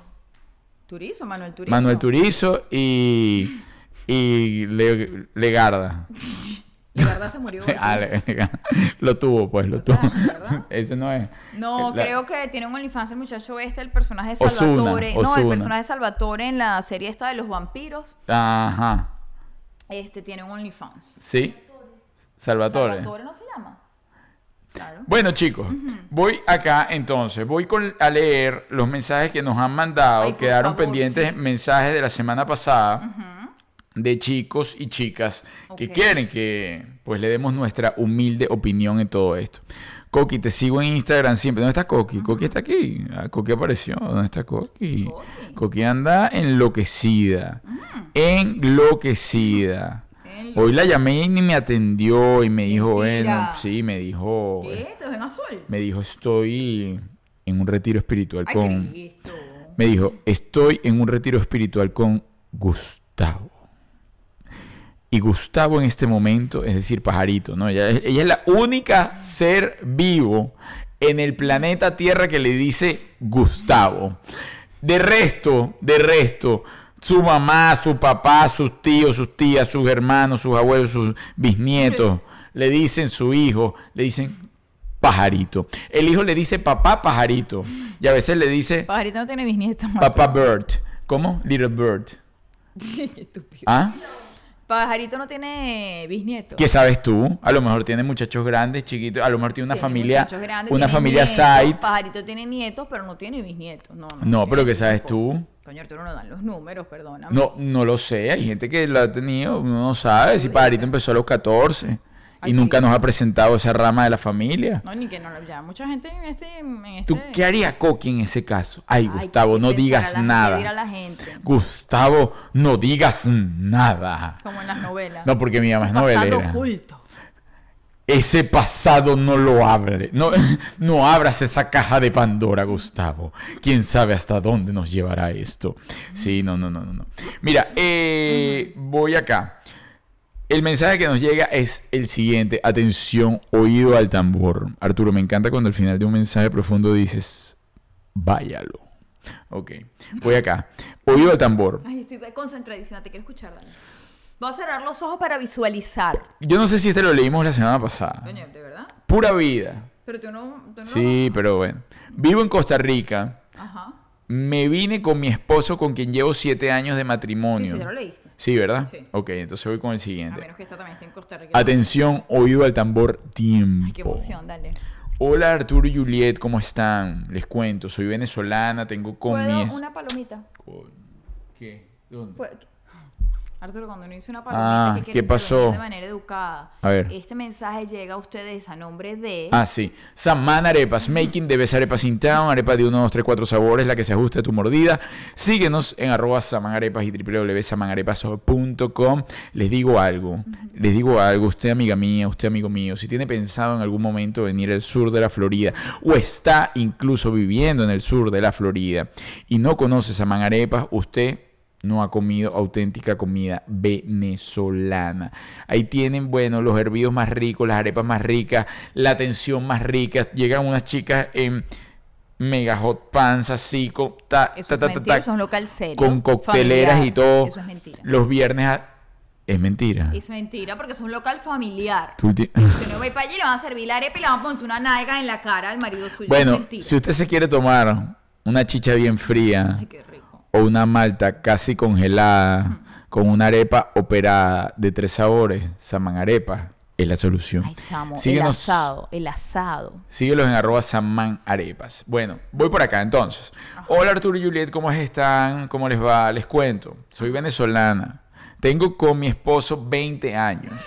Turizo, Manuel Turizo. Manuel Turizo y, y Le- Legarda. De verdad se murió. Lo tuvo, pues, lo O tuvo. Ese no es. No, La- creo que tiene un OnlyFans el muchacho este, el personaje de Ozuna, Salvatore. No, el personaje de Salvatore en la serie esta de los vampiros. Ajá. Este tiene un OnlyFans. Sí. Salvatore. Salvatore no se llama. Claro. Bueno, chicos, voy acá entonces, voy con- a leer los mensajes que nos han por Quedaron favor, pendientes sí. mensajes de la semana pasada de chicos y chicas que quieren que pues le demos nuestra humilde opinión en todo esto. Coqui, te sigo en Instagram siempre. ¿Dónde está Coqui? Coqui está aquí. Ah, Coqui apareció. ¿Dónde está Coqui? Coqui. Coqui anda enloquecida. Enloquecida. Enlo- Hoy la llamé y ni me atendió y me dijo, bueno, sí, me dijo, ¿Qué? ¿Te ven azul? me dijo, estoy en un retiro espiritual Ay, con, Cristo. me dijo, estoy en un retiro espiritual con Gustavo. Y Gustavo en este momento, es decir, pajarito, ¿no? Ella, es- ella es la única ser vivo en el planeta Tierra que le dice Gustavo. De resto, de resto, su mamá, su papá, sus tíos, sus tías, sus hermanos, sus abuelos, sus bisnietos, le dicen su hijo, le dicen pajarito. El hijo le dice papá pajarito. Y a veces le dice Pajarito no tiene bisnietos. papá bird. ¿Cómo? Little bird. Sí, qué estúpido. ¿Ah? Pajarito no tiene bisnietos. ¿Qué sabes tú? A lo mejor tiene muchachos grandes, chiquitos. A lo mejor tiene una Tiene familia, muchachos grandes, una familia side. Pajarito tiene nietos, pero no tiene bisnietos. No, no. No, pero ¿qué sabes tú? Coño, Arturo, no dan los números, perdóname. No, no lo sé. Hay gente que lo ha tenido. Uno no sabe si Pajarito empezó a los 14 y nunca nos ha presentado esa rama de la familia. No, ni que no lo ya. Mucha gente en este. En este... ¿Tú qué haría Coqui en ese caso? Ay, Ay, Gustavo, ¿qué no digas la- nada. la gente? Gustavo, no digas nada. Como en las novelas. No, porque mi mamá es pasado novelera. oculto. Ese pasado no lo abre. No, no abras esa caja de Pandora, Gustavo. Quién sabe hasta dónde nos llevará esto. Sí, no, no, no, no. no. Mira, eh, voy acá. El mensaje que nos llega es el siguiente. Atención, oído al tambor. Arturo, me encanta cuando al final de un mensaje profundo dices, váyalo. Ok, voy acá. Oído al tambor. Ay, estoy concentradísima. Te quiero escuchar, dale. Voy a cerrar los ojos para visualizar. Yo no sé si este lo leímos la semana pasada. Coño, ¿de verdad? Pura vida. Pero tú no... Tú no Sí, pero bueno. Vivo en Costa Rica. Ajá. Me vine con mi esposo con quien llevo siete años de Sí, matrimonio. sí, ya lo leíste. Sí, ¿verdad? Sí. Ok, entonces voy con el A siguiente. menos que esta también esté en Costa Rica. Atención, oído al tambor, tiempo. Ay, qué emoción, dale. Hola Arturo y Juliet, ¿cómo están? Les cuento, soy venezolana, tengo con ¿Puedo una palomita? ¿Qué? ¿Dónde? Arturo, cuando uno dice una palomita, Ah, que ¿qué pasó? de manera educada. A ver. Este mensaje llega a ustedes a nombre de... Ah, sí. Samán Arepas, making the best arepas in town. Arepa de 1, 2, 3, 4 sabores, la que se ajuste a tu mordida. Síguenos en arroba Samán Arepas y www.samanarepas.com. Les digo algo, les digo algo. Usted, amiga mía, usted, amigo mío, si tiene pensado en algún momento venir al sur de la Florida o está incluso viviendo en el sur de la Florida y no conoce Samán Arepas, usted no ha comido auténtica comida venezolana. Ahí tienen, bueno, los hervidos más ricos, las arepas más ricas, la atención más rica. Llegan unas chicas en mega hot pants así, con, ta, Eso ta, ta, ta, local serio, con cocteleras y todo. Eso es mentira. Los viernes a- es mentira. Es mentira porque es un local familiar. Usted no va para allí, le van a servir la arepa y le van a poner una nalga en la cara al marido suyo. Bueno, si usted se quiere tomar una chicha bien fría Ay, qué. O una malta casi congelada con una arepa operada de tres sabores, Saman Arepa, es la solución. Ay, chamo, el asado, el asado. Síguelos en arroba Samán Arepas. Bueno, voy por acá entonces. Hola Arturo y Juliet, ¿cómo están? ¿Cómo les va? Les cuento. Soy venezolana. Tengo con mi esposo 20 años.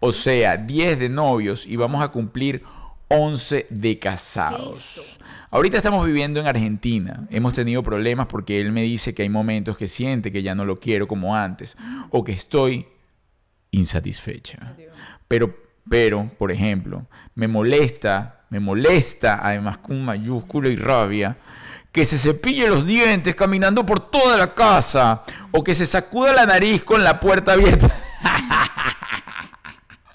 O sea, 10 de novios y vamos a cumplir 11 de casados. Cristo. Ahorita estamos viviendo en Argentina. Hemos tenido problemas porque él me dice que hay momentos que siente que ya no lo quiero como antes o que estoy insatisfecha. Pero, pero, por ejemplo, me molesta, me molesta, además con mayúscula y rabia, que se cepille los dientes caminando por toda la casa o que se sacuda la nariz con la puerta abierta.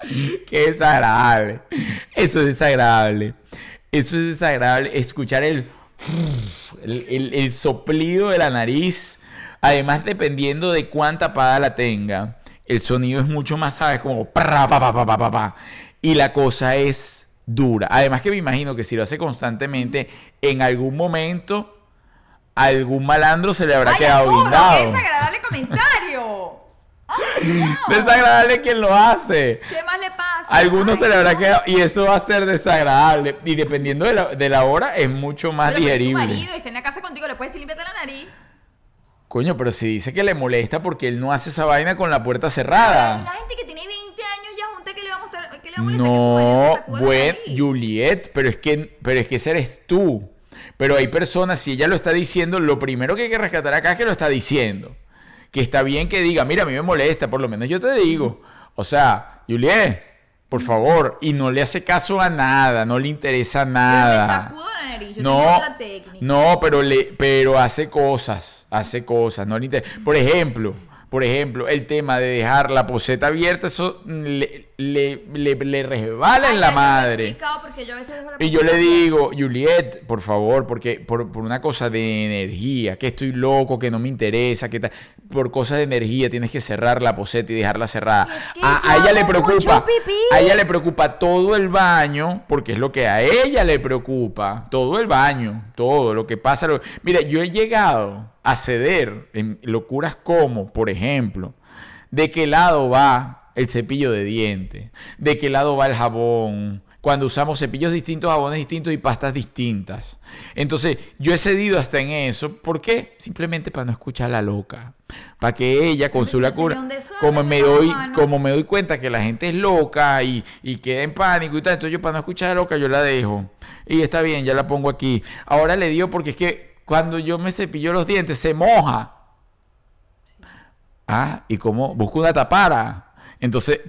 Qué desagradable. Eso es desagradable. Eso es desagradable. Escuchar el, el, el- el soplido de la nariz. Además, dependiendo de cuán tapada la tenga, el sonido es mucho más, ¿sabes? Como pa, pa, pa, pa, pa, pa. Y la cosa es dura. Además que me imagino que si lo hace constantemente, en algún momento, algún malandro se le habrá ¡Ay, quedado guindado. ¡Qué desagradable comentario! Desagradable quien lo hace. ¿Qué más le pasa? Algunos Ay, se le habrá no. quedado y eso va a ser desagradable. Y dependiendo de la, de la hora, es mucho más Pero si es tu digerible. marido y está en la casa contigo, le puedes decir, límpiate la nariz. Coño, pero si dice que le molesta porque él no hace esa vaina con la puerta La cerrada. gente que tiene 20 años ya junta, ¿qué le va a mostrar? ¿Qué le va a molestar que su marido se No, la nariz? Juliet, pero es que, pero es que ese eres tú. Pero hay personas, si ella lo está diciendo, lo primero que hay que rescatar acá es que lo está diciendo. Que está bien que diga, mira, a mí me molesta, por lo menos yo te digo. O sea, Juliet, por favor, y no le hace caso a nada, no le interesa Pero me nada. nariz, yo tengo No, otra técnica. no, pero le, pero hace cosas, hace cosas, no le inter- Por ejemplo, Por ejemplo, el tema de dejar la poseta abierta, eso le, le, le, le resbala en la madre. porque yo a veces dejo la Y yo le digo, Juliet, por favor, porque por, por una cosa de energía, que estoy loco, que no me interesa, que tal, por cosas de energía tienes que cerrar la poseta y dejarla cerrada. Es que A, ella le preocupa, a ella le preocupa todo el baño, porque es lo que a ella le preocupa, todo el baño, todo lo que pasa. lo- Mira, yo he llegado a ceder en locuras como, por ejemplo, de qué lado va el cepillo de dientes, de qué lado va el jabón, cuando usamos cepillos distintos, jabones distintos y pastas distintas. Entonces, yo he cedido hasta en eso. ¿Por qué? Simplemente para no escuchar a la loca. Para que ella, con su locura, como me, doy, como me doy cuenta que la gente es loca y, y queda en pánico y tal, entonces yo para no escuchar a la loca, yo la dejo. Y está bien, ya la pongo aquí. Ahora le digo porque es que cuando yo me cepillo los dientes, se moja. Ah, y como busco una tapara. Entonces,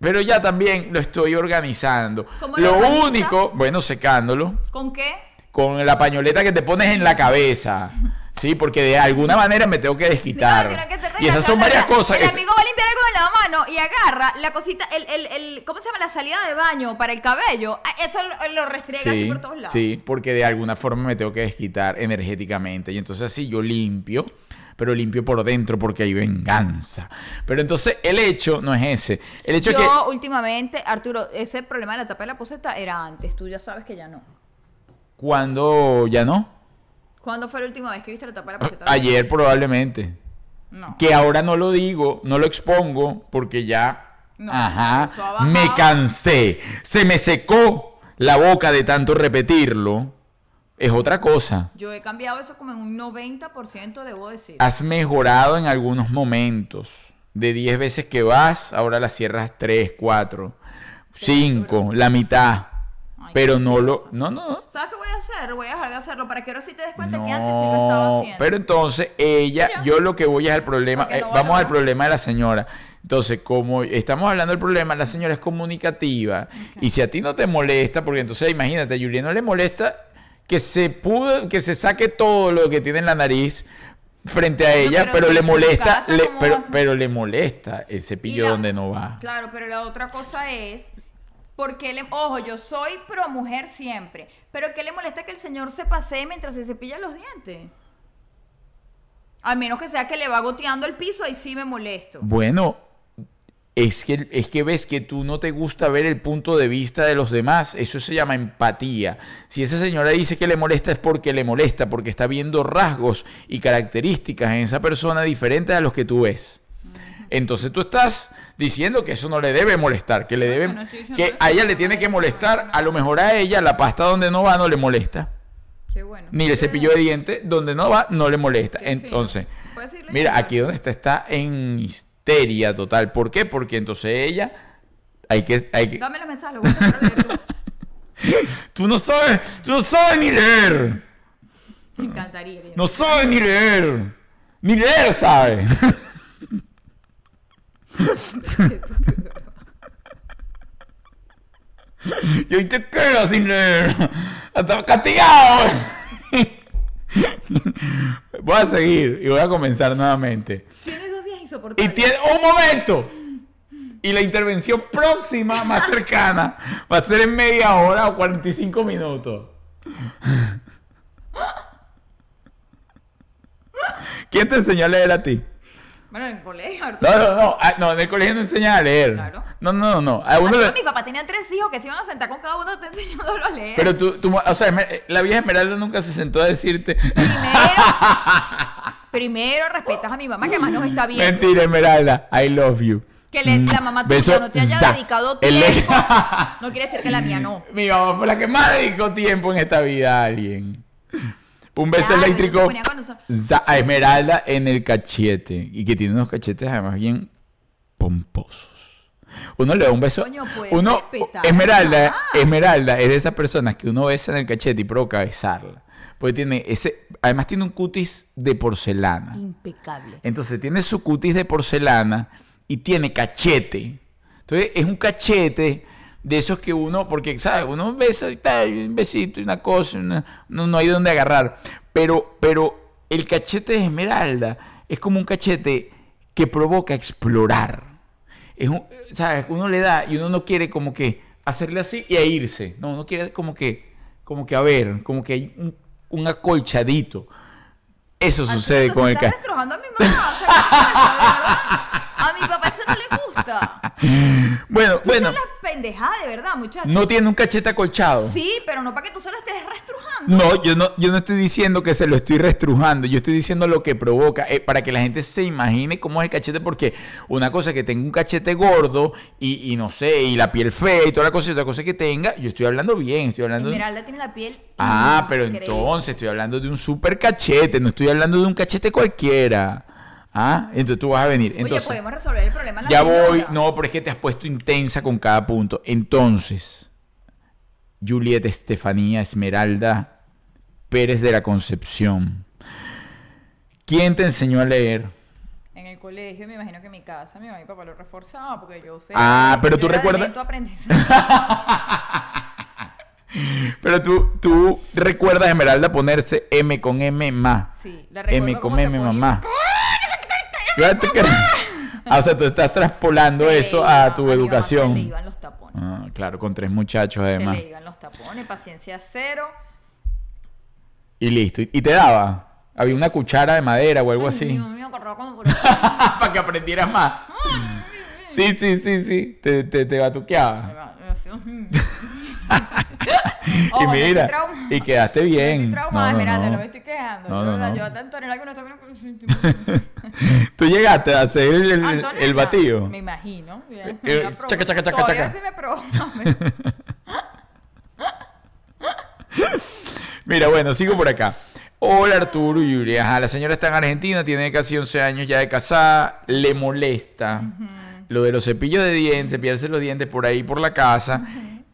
pero ya también lo estoy organizando. ¿Cómo lo único, bueno, secándolo ¿Con qué? con la pañoleta que te pones en la cabeza. Sí, porque de alguna manera me tengo que desquitar. No, que y esas son varias cosas. El amigo va a limpiar algo en la mano y agarra la cosita, el, el, el, ¿cómo se llama? La salida de baño para el cabello. Ah, Eso lo, restriega así Sí, por todos lados. sí, porque de alguna forma me tengo que desquitar energéticamente. Y entonces así yo limpio, pero limpio por dentro porque hay venganza. Pero entonces el hecho no es ese. El hecho Yo es que... últimamente, Arturo, ese problema de la tapa de la poseta era antes. Tú ya sabes que ya no. Cuando ya no. ¿Cuándo fue la última vez que viste la tapa de la poseta? Ayer probablemente. No. Que ahora no lo digo, no lo expongo, porque ya. No, ajá. Me cansé. Se me secó la boca de tanto repetirlo. Es otra cosa. Yo he cambiado eso como en un 90%, debo decir. Has mejorado en algunos momentos. De 10 veces que vas, ahora la cierras 3, 4, 5, la mitad. Ay, Pero no lo. cosa. No, no. ¿Sabes qué voy a hacer? Voy a dejar de hacerlo para que ahora sí te des cuenta que antes sí lo estaba No, haciendo. pero entonces ella, Mira. yo lo que voy es al problema, eh, no vamos al problema de la señora. Entonces, como estamos hablando del problema, la señora es comunicativa y si a ti no te molesta, porque entonces imagínate, a Julián no le molesta que se pudo, que se saque todo lo que tiene en la nariz frente a ella, pero pero, si le molesta, casa, le- ¿cómo pero, a- pero le molesta el cepillo la- donde no va. Claro, pero la otra cosa es. Porque le, ojo, yo soy pro mujer siempre. Pero ¿qué le molesta que el señor se pasee mientras se cepilla los dientes? Al menos que sea que le va goteando el piso, ahí sí me molesto. Bueno, es que, es que ves que tú no te gusta ver el punto de vista de los demás. Eso se llama empatía. Si esa señora dice que le molesta es porque le molesta, porque está viendo rasgos y características en esa persona diferentes a los que tú ves. Entonces tú estás diciendo que eso no le debe molestar, que le debe, que a ella le tiene que molestar, a lo mejor a ella la pasta donde no va no le molesta, Qué bueno. ni el cepillo de dientes donde no va no le molesta. Entonces, Mira, aquí donde está está en histeria total. ¿Por qué? Porque entonces ella hay que, hay que- Dame la mensaje, lo voy a tú. no sabes, tú no sabes ni leer, Me encantaría. no sabes ni leer, ni leer sabes. y hoy te quedas sin leer, hasta castigado. voy a seguir y voy a comenzar nuevamente. Tienes Y tiene un momento. Y la intervención próxima, más cercana, va a ser en media hora o 45 minutos. ¿Quién te enseñó a leer a ti? Bueno, en el colegio. No, no, no. ah, No, en el colegio no enseñan a leer. Claro. No, no, no, no. A uno Arturo, le- mi papá tenía tres hijos que se iban a sentar con cada uno te enseñándolo a leer. Pero tú, tú, o sea, Esmer- la vieja Esmeralda nunca se sentó a decirte. Primero, primero respetas a mi mamá, que además nos está viendo. Mentira, Esmeralda. I love you. Que le- la mamá tuya no te haya za. dedicado tiempo. No quiere decir que la mía no. Mi mamá fue la que más dedicó tiempo en esta vida a alguien. Un beso eléctrico za- a Esmeralda en el cachete. Y que tiene unos cachetes además bien pomposos. Uno le da un beso. Coño, puedes uno, Esmeralda, mamá. Esmeralda es de esas personas que uno besa en el cachete y provoca besarla. Porque tiene ese. Además tiene un cutis de porcelana. Impecable. Entonces tiene su cutis de porcelana y tiene cachete. Entonces es un cachete de esos que uno, porque, ¿sabes? Uno besa y tal, un besito y una cosa, una- no, no hay donde agarrar. Pero, pero el cachete de Esmeralda es como un cachete que provoca explorar. Es un, ¿sabes? Uno le da y uno no quiere como que hacerle así y a irse. No, uno quiere como que, como que a ver, como que hay un, un acolchadito. Eso sucede Arturo, con el estás ca- restrojando a mi mamá. A mi papá eso no le gusta. Bueno, bueno, Eso es la pendejada, de verdad, muchachos. no tiene un cachete acolchado. Sí, pero no para que tú se lo estés restrujando. No, yo no, yo no estoy diciendo que se lo estoy restrujando, yo estoy diciendo lo que provoca, eh, para que la gente se imagine cómo es el cachete, porque una cosa es que tenga un cachete gordo y, y no sé, y la piel fea y toda la cosa, y otra cosa es que tenga, yo estoy hablando bien, estoy hablando... de- Esmeralda tiene la piel. Ah, pero entonces estoy hablando de un super cachete, no estoy hablando de un cachete cualquiera. Ah, entonces tú vas a venir. Oye, Entonces, podemos resolver el problema en la ya voy, no, pero es que te has puesto intensa con cada punto. Entonces, Juliet Estefanía Esmeralda Pérez de la Concepción. ¿Quién te enseñó a leer? En el colegio, me imagino que en mi casa, mi mamá y papá lo reforzaba porque yo fui- Ah, pero yo tú recuerdas-. Pero tú, tú recuerdas Esmeralda ponerse M con M ma. Sí, la recuerdo M con M mamá. Ah, o sea, tú estás traspolando eso a tu mamá educación. Se le iban los tapones. Ah, claro, con tres muchachos Se además. le iban los tapones, paciencia cero. Y listo. ¿Y te daba? ¿Había una cuchara de madera o algo Ay, así? Dios mío, agarraba como por aquí. Para que aprendieras más. Sí, sí, sí, sí. Te, te, te batuqueaba. y Ojo, estoy mira, y quedaste No bien. estoy traumada, No, no, Esmeralda, no. no. me estoy quejando. No, no. Yo a Antonella que no está bien. Tú llegaste a hacer el, el- Antonella, el batido. Me imagino. bien, Eh, proba- chaca, chaca, chaca, Todavía chaca. sí me provoca. Mira, bueno, sigo por acá. Hola Arturo y Yuri. Ajá, la señora está en Argentina, tiene casi 11 años ya de casada, le molesta lo de los cepillos de dientes, cepillarse los dientes por ahí por la casa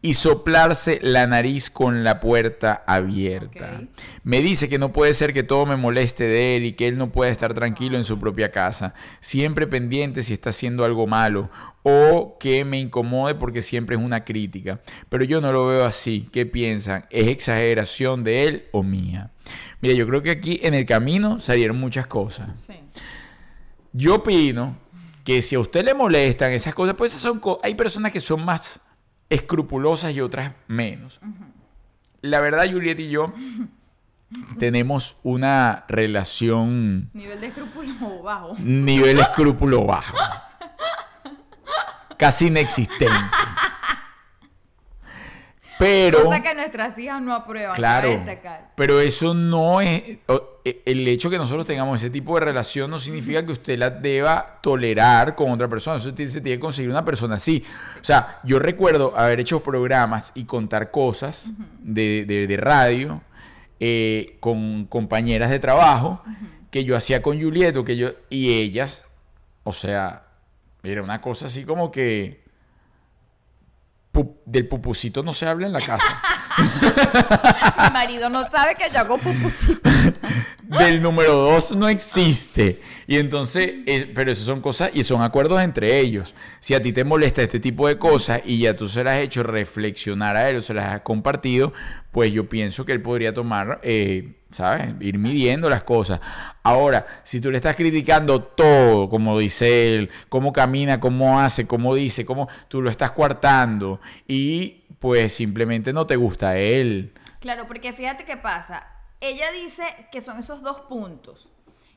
y soplarse la nariz con la puerta abierta. Me dice que no puede ser que todo me moleste de él y que él no puede estar tranquilo en su propia casa, siempre pendiente si está haciendo algo malo o que me incomode porque siempre es una crítica. Pero yo no lo veo así. ¿Qué piensan? ¿Es exageración de él o mía? Mira, yo creo que aquí en el camino salieron muchas cosas. Sí. Yo opino que si a usted le molestan esas cosas, pues esas son co- hay personas que son más escrupulosas y otras menos. La verdad, Juliet y yo tenemos una relación Nivel de escrúpulo bajo. nivel escrúpulo bajo. Casi inexistente. Pero Cosa que nuestras hijas no aprueban. Claro, pero eso no es... e- El hecho que nosotros tengamos ese tipo de relación no significa que usted la deba tolerar con otra persona. Eso se tiene que conseguir una persona así. O sea, yo recuerdo haber hecho programas y contar cosas de, de- de radio eh, con compañeras de trabajo que yo hacía con Juliet o que yo... Y ellas, o sea, era una cosa así como que... del pupusito no se habla en la casa. Mi marido no sabe que yo hago pupusito. del número dos no existe. Y entonces, eh, pero eso son cosas y son acuerdos entre ellos. Si a ti te molesta este tipo de cosas y ya tú se las has hecho reflexionar a él o se las has compartido, pues yo pienso que él podría tomar, eh, ¿sabes? Ir midiendo las cosas. Ahora, si tú le estás criticando todo, como dice él, cómo camina, cómo hace, cómo dice, cómo tú lo estás coartando y pues simplemente no te gusta él. Claro, porque fíjate qué pasa. Ella dice que son esos dos puntos.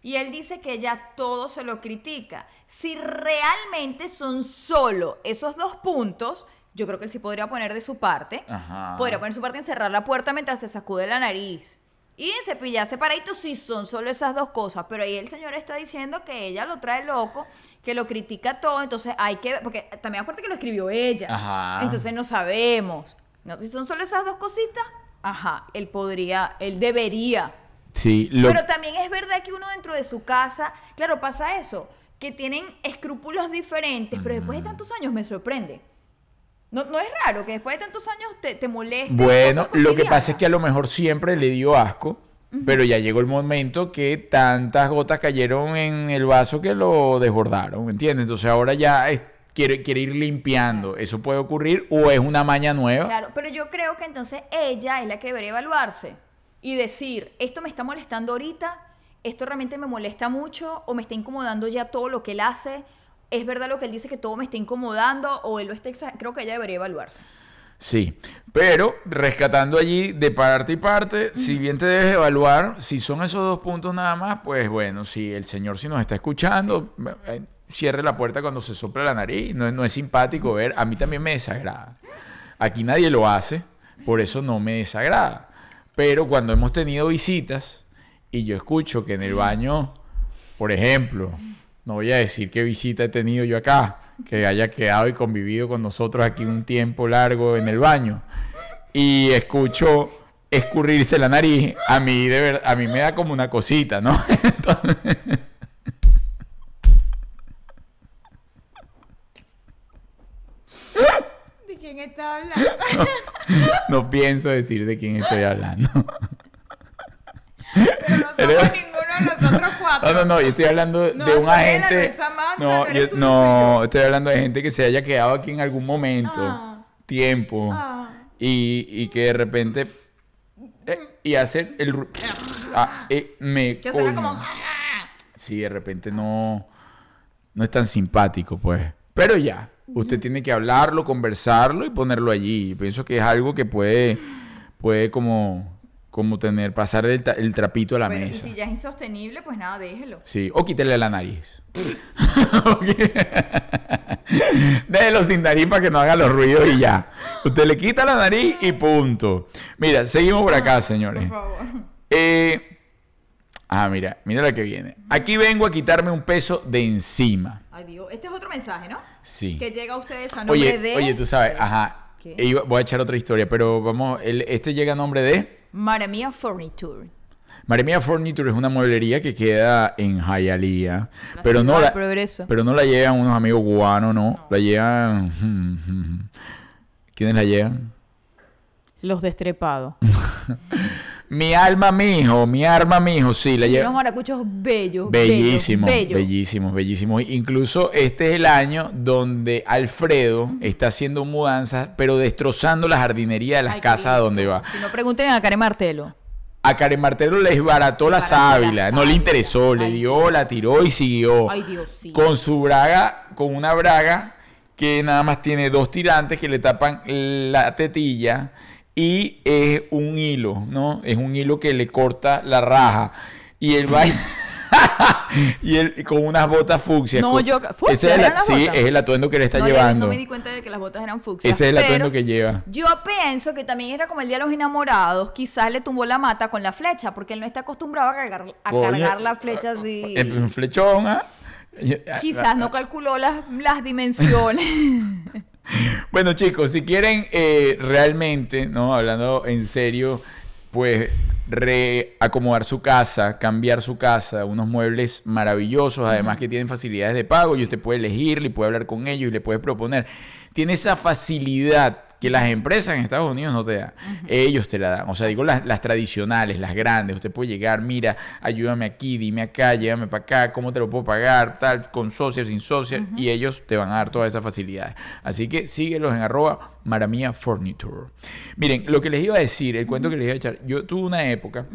Y él dice que ella todo se lo critica. Si realmente son solo esos dos puntos, yo creo que él sí podría poner de su parte. Ajá. Podría poner su parte en cerrar la puerta mientras se sacude la nariz. Y en cepillarse paradito si son solo esas dos cosas. Pero ahí el señor está diciendo que ella lo trae loco, que lo critica todo. Entonces hay que ver, porque también acuérdate que lo escribió ella. Ajá. Entonces no sabemos. No, si son solo esas dos cositas, ajá, él podría, él debería. Sí, lo, Pero también es verdad que uno dentro de su casa, claro, pasa eso, que tienen escrúpulos diferentes, pero después de tantos años me sorprende. No, no es raro que después de tantos años te, te moleste. Bueno, lo que pasa es que a lo mejor siempre le dio asco, pero ya llegó el momento que tantas gotas cayeron en el vaso que lo desbordaron, ¿me entiendes? Entonces ahora ya es- quiere, quiere ir limpiando. Eso puede ocurrir o es una maña nueva. Claro, pero yo creo que entonces ella es la que debería evaluarse y decir, esto me está molestando ahorita, esto realmente me molesta mucho o me está incomodando ya todo lo que él hace. ¿Es verdad lo que él dice que todo me está incomodando o él lo está Creo que ella debería evaluarse. Sí, pero rescatando allí de parte y parte, si bien te debes evaluar, si son esos dos puntos nada más, pues bueno, si el señor si nos está escuchando, eh, cierre la puerta cuando se sopla la nariz, no, es- no es simpático ver, a mí también me desagrada. Aquí nadie lo hace, por eso no me desagrada. Pero cuando hemos tenido visitas y yo escucho que en el baño, por ejemplo, no voy a decir qué visita he tenido yo acá, que haya quedado y convivido con nosotros aquí un tiempo largo en el baño, y escucho escurrirse la nariz, a mí de ver- a mí me da como una cosita, ¿no? Entonces, ¿De quién está hablando? no pienso decir de quién estoy hablando. Pero no somos de nosotros cuatro. No, no, no, yo estoy hablando No, de un agente. No, no yo- estoy hablando de gente que se haya quedado aquí en algún momento, Ah. tiempo, Ah. y, y que de repente. eh, y hacer el. ah, eh, me. Que suena como... Sí, de repente no. No es tan simpático, pues. Pero ya, usted tiene que hablarlo, conversarlo y ponerlo allí. Pienso que es algo que puede. Puede como. Como tener. Pasar el, trapito a la Bueno, y mesa. si ya es insostenible, pues nada, déjelo. Sí, o quítele la nariz. Déjelo sin nariz para que no haga los ruidos y ya. Usted le quita la nariz y punto. Mira, seguimos por acá, señores. Por favor. Eh, ah, mira, mira la que viene. Aquí vengo a quitarme un peso de encima. Ay, Dios. Este es otro mensaje, ¿no? Sí. Que llega a ustedes a nombre Oye, de... oye, tú sabes, ajá. Voy a echar otra historia, pero vamos, el- este llega a nombre de... Maramia Furniture. María Mía Furniture es una mueblería que queda en Hialeah, La pero no la, progreso. pero no la llevan unos amigos guanos, no, la llevan ¿Quiénes la llevan? Los destrepados. Mi alma, mi hijo, mi arma, mi hijo, sí, la Y unos maracuchos bellos. Bellísimos, bellos, bellísimos, bellísimos. Incluso este es el año donde Alfredo está haciendo mudanzas, pero destrozando la jardinería de las Ay, casas a donde va. Si no, pregunten a Karen Martelo. A Karen Martelo le desbarató la sábila, no le interesó, le dio, la tiró y siguió. Ay, Dios, sí. Con su braga, con una braga que nada más tiene dos tirantes que le tapan la tetilla y es un hilo, ¿no? Es un hilo que le corta la raja. Y él va y él con unas botas fucsias. No, yo- ¿fucsia Ese es el, sí, es el atuendo que le está no, le- llevando. no me di cuenta de que las botas eran fucsias. Ese es el atuendo que lleva. Yo pienso que también era como el Día de los Enamorados. Quizás le tumbó la mata con la flecha, porque él no está acostumbrado a cargar, a cargar la flecha así. En flechón, ¿ah? Yo- Quizás no calculó las, las dimensiones. Bueno, chicos, si quieren eh, realmente, ¿no? Hablando en serio, pues reacomodar su casa, cambiar su casa, unos muebles maravillosos, además que tienen facilidades de pago y usted puede elegir, y puede hablar con ellos y le puede proponer. Tiene esa facilidad que las empresas en Estados Unidos no te dan. Ellos te la dan. O sea, digo las, las tradicionales, las grandes. Usted puede llegar, mira, ayúdame aquí, dime acá, llévame para acá, cómo te lo puedo pagar, tal, con social, sin social. Y ellos te van a dar todas esas facilidades. Así que síguelos en arroba maramia furniture. Miren, lo que les iba a decir, el cuento que les iba a echar. Yo tuve una época...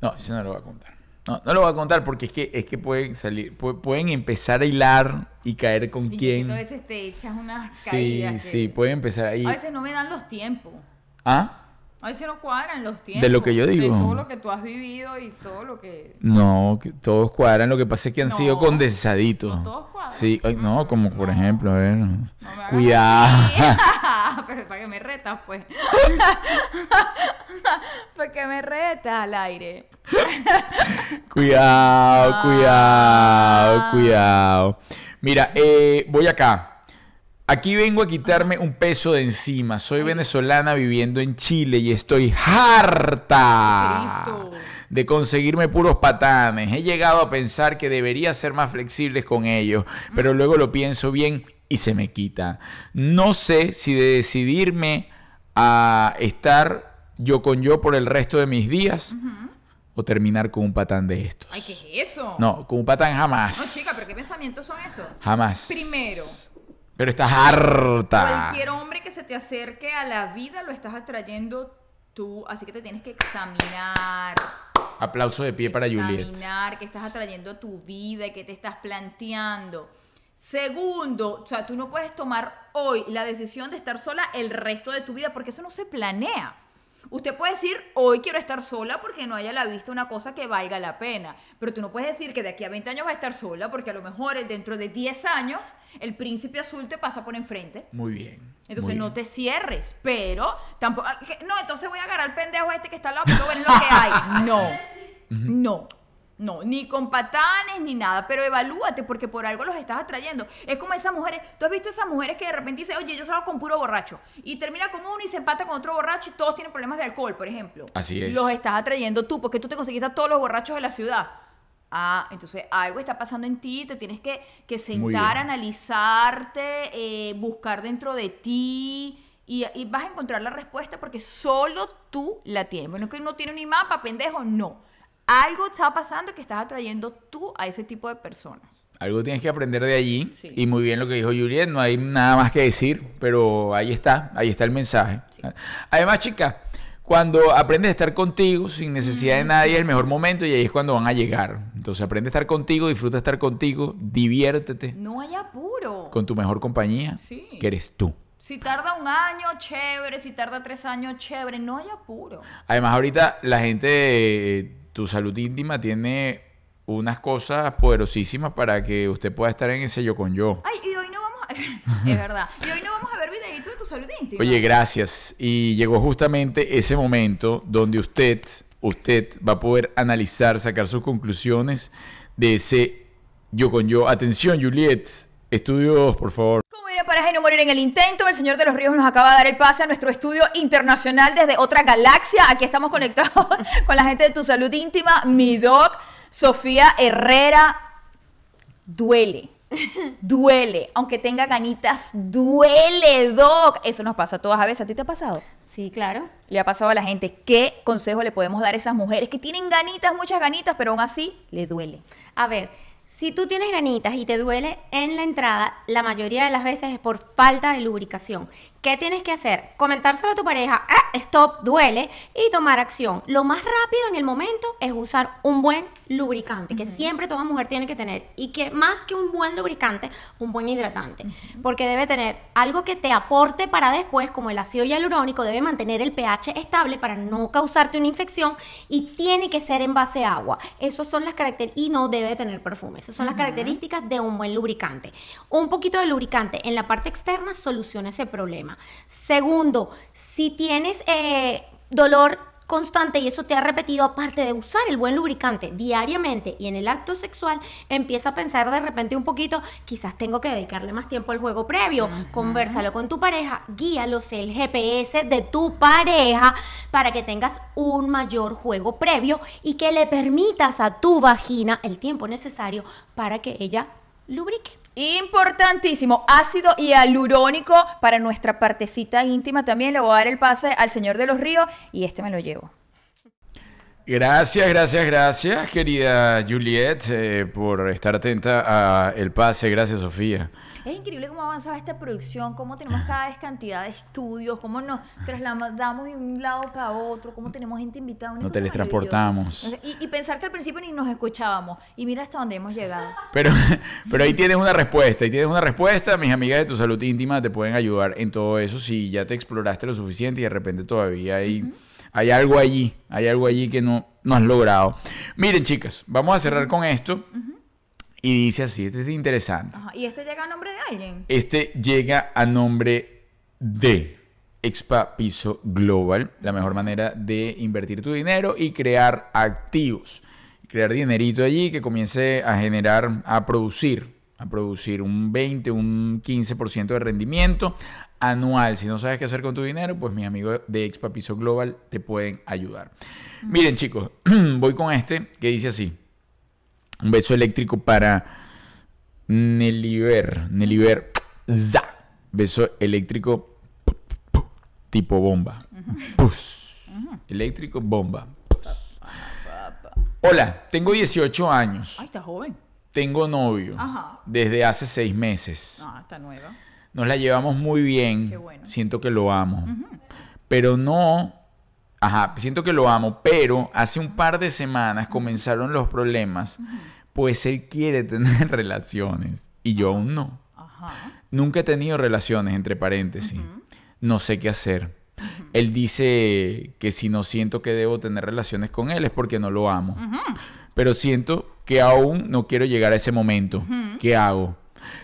No, eso no lo voy a contar. No, no lo voy a contar porque es que, es que pueden salir, pu- pueden empezar a hilar y caer con Y quién. a veces te echas unas Sí, caídas. que- sí, pueden empezar ahí. A veces no me dan los tiempos. ¿Ah? A veces no cuadran los tiempos. De lo que yo digo. De todo lo que tú has vivido y todo lo que... No, que todos cuadran. Lo que pasa es que han No. sido condensaditos. No todos cuadran. Sí, ay, no, Mm, como por no. ejemplo, a ver. No Cuidado. Pero para que me retas, pues. para que me retas al aire. cuidado, Ah. cuidado, cuidado. Mira, eh, voy acá. Aquí vengo a quitarme un peso de encima. Soy venezolana viviendo en Chile y estoy harta de conseguirme puros patanes. He llegado a pensar que debería ser más flexibles con ellos, pero luego lo pienso bien y se me quita. No sé si de decidirme a estar yo con yo por el resto de mis días o terminar con un patán de estos. Ay, ¿qué es eso? No, con un patán jamás. No, chica, pero ¿qué pensamientos son esos? Jamás. Primero, Pero estás harta. cualquier hombre que se te acerque a la vida lo estás atrayendo tú, así que te tienes que examinar. Aplauso de pie para Juliet. examinar qué estás atrayendo a tu vida y qué te estás planteando. Segundo, o sea, tú no puedes tomar hoy la decisión de estar sola el resto de tu vida porque eso no se planea. Usted puede decir, hoy quiero estar sola porque no haya la vista una cosa que valga la pena. Pero tú no puedes decir que de aquí a 20 años va a estar sola porque a lo mejor dentro de 10 años el príncipe azul te pasa por enfrente. Muy bien. Entonces muy no bien. te cierres, pero tampoco... ah, No, entonces voy a agarrar al pendejo este que está al lado porque es lo que hay. No, no, no, ni con patanes ni nada, pero evalúate porque por algo los estás atrayendo. Es como esas mujeres, tú has visto esas mujeres que de repente dicen, oye, yo salgo con puro borracho y termina con uno y se empata con otro borracho y todos tienen problemas de alcohol, por ejemplo. Así es. Los estás atrayendo tú porque tú te conseguiste a todos los borrachos de la ciudad. Ah, entonces algo está pasando en ti, te tienes que, sentar, analizarte, eh, buscar dentro de ti y, y vas a encontrar la respuesta porque solo tú la tienes. Bueno, es que no tiene ni mapa, pendejo, no. Algo está pasando que estás atrayendo tú a ese tipo de personas. Algo tienes que aprender de allí. Sí. Y muy bien lo que dijo Juliet, no hay nada más que decir, pero ahí está, ahí está el mensaje. Además, chica, cuando aprendes a estar contigo sin necesidad de nadie es el mejor momento y ahí es cuando van a llegar. Entonces aprende a estar contigo, disfruta estar contigo, diviértete No hay apuro. con tu mejor compañía, Sí. que eres tú. Si tarda un año, chévere. Si tarda tres años, chévere. No hay apuro. Además, ahorita la gente de tu salud íntima tiene unas cosas poderosísimas para que usted pueda estar en ese yo con yo. Ay, y hoy no vamos a... es verdad. Y hoy no vamos a ver videitos de tu salud íntima. Oye, gracias. Y llegó justamente ese momento donde usted, usted va a poder analizar, sacar sus conclusiones de ese yo con yo. Atención, Juliet. Estudios, por favor. Como ir a paraje no morir en el intento, el Señor de los Ríos nos acaba de dar el pase a nuestro estudio internacional desde otra galaxia. Aquí estamos conectados con la gente de tu salud íntima, mi doc, Sofía Herrera. Duele. Duele. Aunque tenga ganitas, duele, doc. Eso nos pasa a todas a veces. ¿A ti te ha pasado? Sí, claro. Le ha pasado a la gente. ¿Qué consejo le podemos dar a esas mujeres que tienen ganitas, muchas ganitas, pero aún así le duele? A ver, si tú tienes ganitas y te duele en la entrada, la mayoría de las veces es por falta de lubricación. ¿Qué tienes que hacer? Comentárselo a tu pareja, ah, stop, duele, y tomar acción. Lo más rápido en el momento es usar un buen lubricante, que siempre toda mujer tiene que tener, y que más que un buen lubricante, un buen hidratante, porque debe tener algo que te aporte para después, como el ácido hialurónico, debe mantener el pH estable para no causarte una infección, y tiene que ser en base a agua. Esas son las características, y no debe tener perfume. Esas son las características de un buen lubricante. Un poquito de lubricante en la parte externa soluciona ese problema. Segundo, si tienes eh, dolor constante y eso te ha repetido, aparte de usar el buen lubricante diariamente y en el acto sexual, empieza a pensar de repente un poquito, quizás tengo que dedicarle más tiempo al juego previo, conversalo con tu pareja, guíalos el GPS de tu pareja para que tengas un mayor juego previo y que le permitas a tu vagina el tiempo necesario para que ella lubrique. Importantísimo, ácido hialurónico para nuestra partecita íntima también. Le voy a dar el pase al señor de los ríos y este me lo llevo. Gracias, gracias, gracias, querida Juliet, eh, por estar atenta a el pase. Gracias, Sofía. Es increíble cómo avanzaba esta producción, cómo tenemos cada vez cantidad de estudios, cómo nos trasladamos de un lado para otro, cómo tenemos gente invitada. Nos teletransportamos. Y, y pensar que al principio ni nos escuchábamos. Y mira hasta dónde hemos llegado. Pero, pero ahí tienes una respuesta, ahí tienes una respuesta. Mis amigas de tu salud íntima te pueden ayudar en todo eso si ya te exploraste lo suficiente y de repente todavía hay, hay algo allí, hay algo allí que no, no has logrado. Miren, chicas, vamos a cerrar con esto. Y dice así, este es interesante. Ajá, Y este llega a nombre de alguien. Este llega a nombre de Expa Piso Global, la mejor manera de invertir tu dinero y crear activos. Crear dinerito allí que comience a generar, a producir, a producir un 20, un 15% de rendimiento anual. Si no sabes qué hacer con tu dinero, pues mis amigos de Expa Piso Global te pueden ayudar. Miren chicos, voy con este que dice así. Un beso eléctrico para Neliver. Neliver. Za. Beso eléctrico tipo bomba. Pus. Eléctrico bomba. Pus. Hola, tengo 18 años. Ay, está joven. Tengo novio Ajá. desde hace seis meses. No, está nueva. Nos la llevamos muy bien. Qué bueno. Siento que lo amo. Pero no Ajá, siento que lo amo, pero hace un par de semanas comenzaron los problemas, pues él quiere tener relaciones y yo aún no. Ajá. Nunca he tenido relaciones, entre paréntesis. No sé qué hacer. Él dice que si no siento que debo tener relaciones con él es porque no lo amo. Pero siento que aún no quiero llegar a ese momento. ¿Qué hago?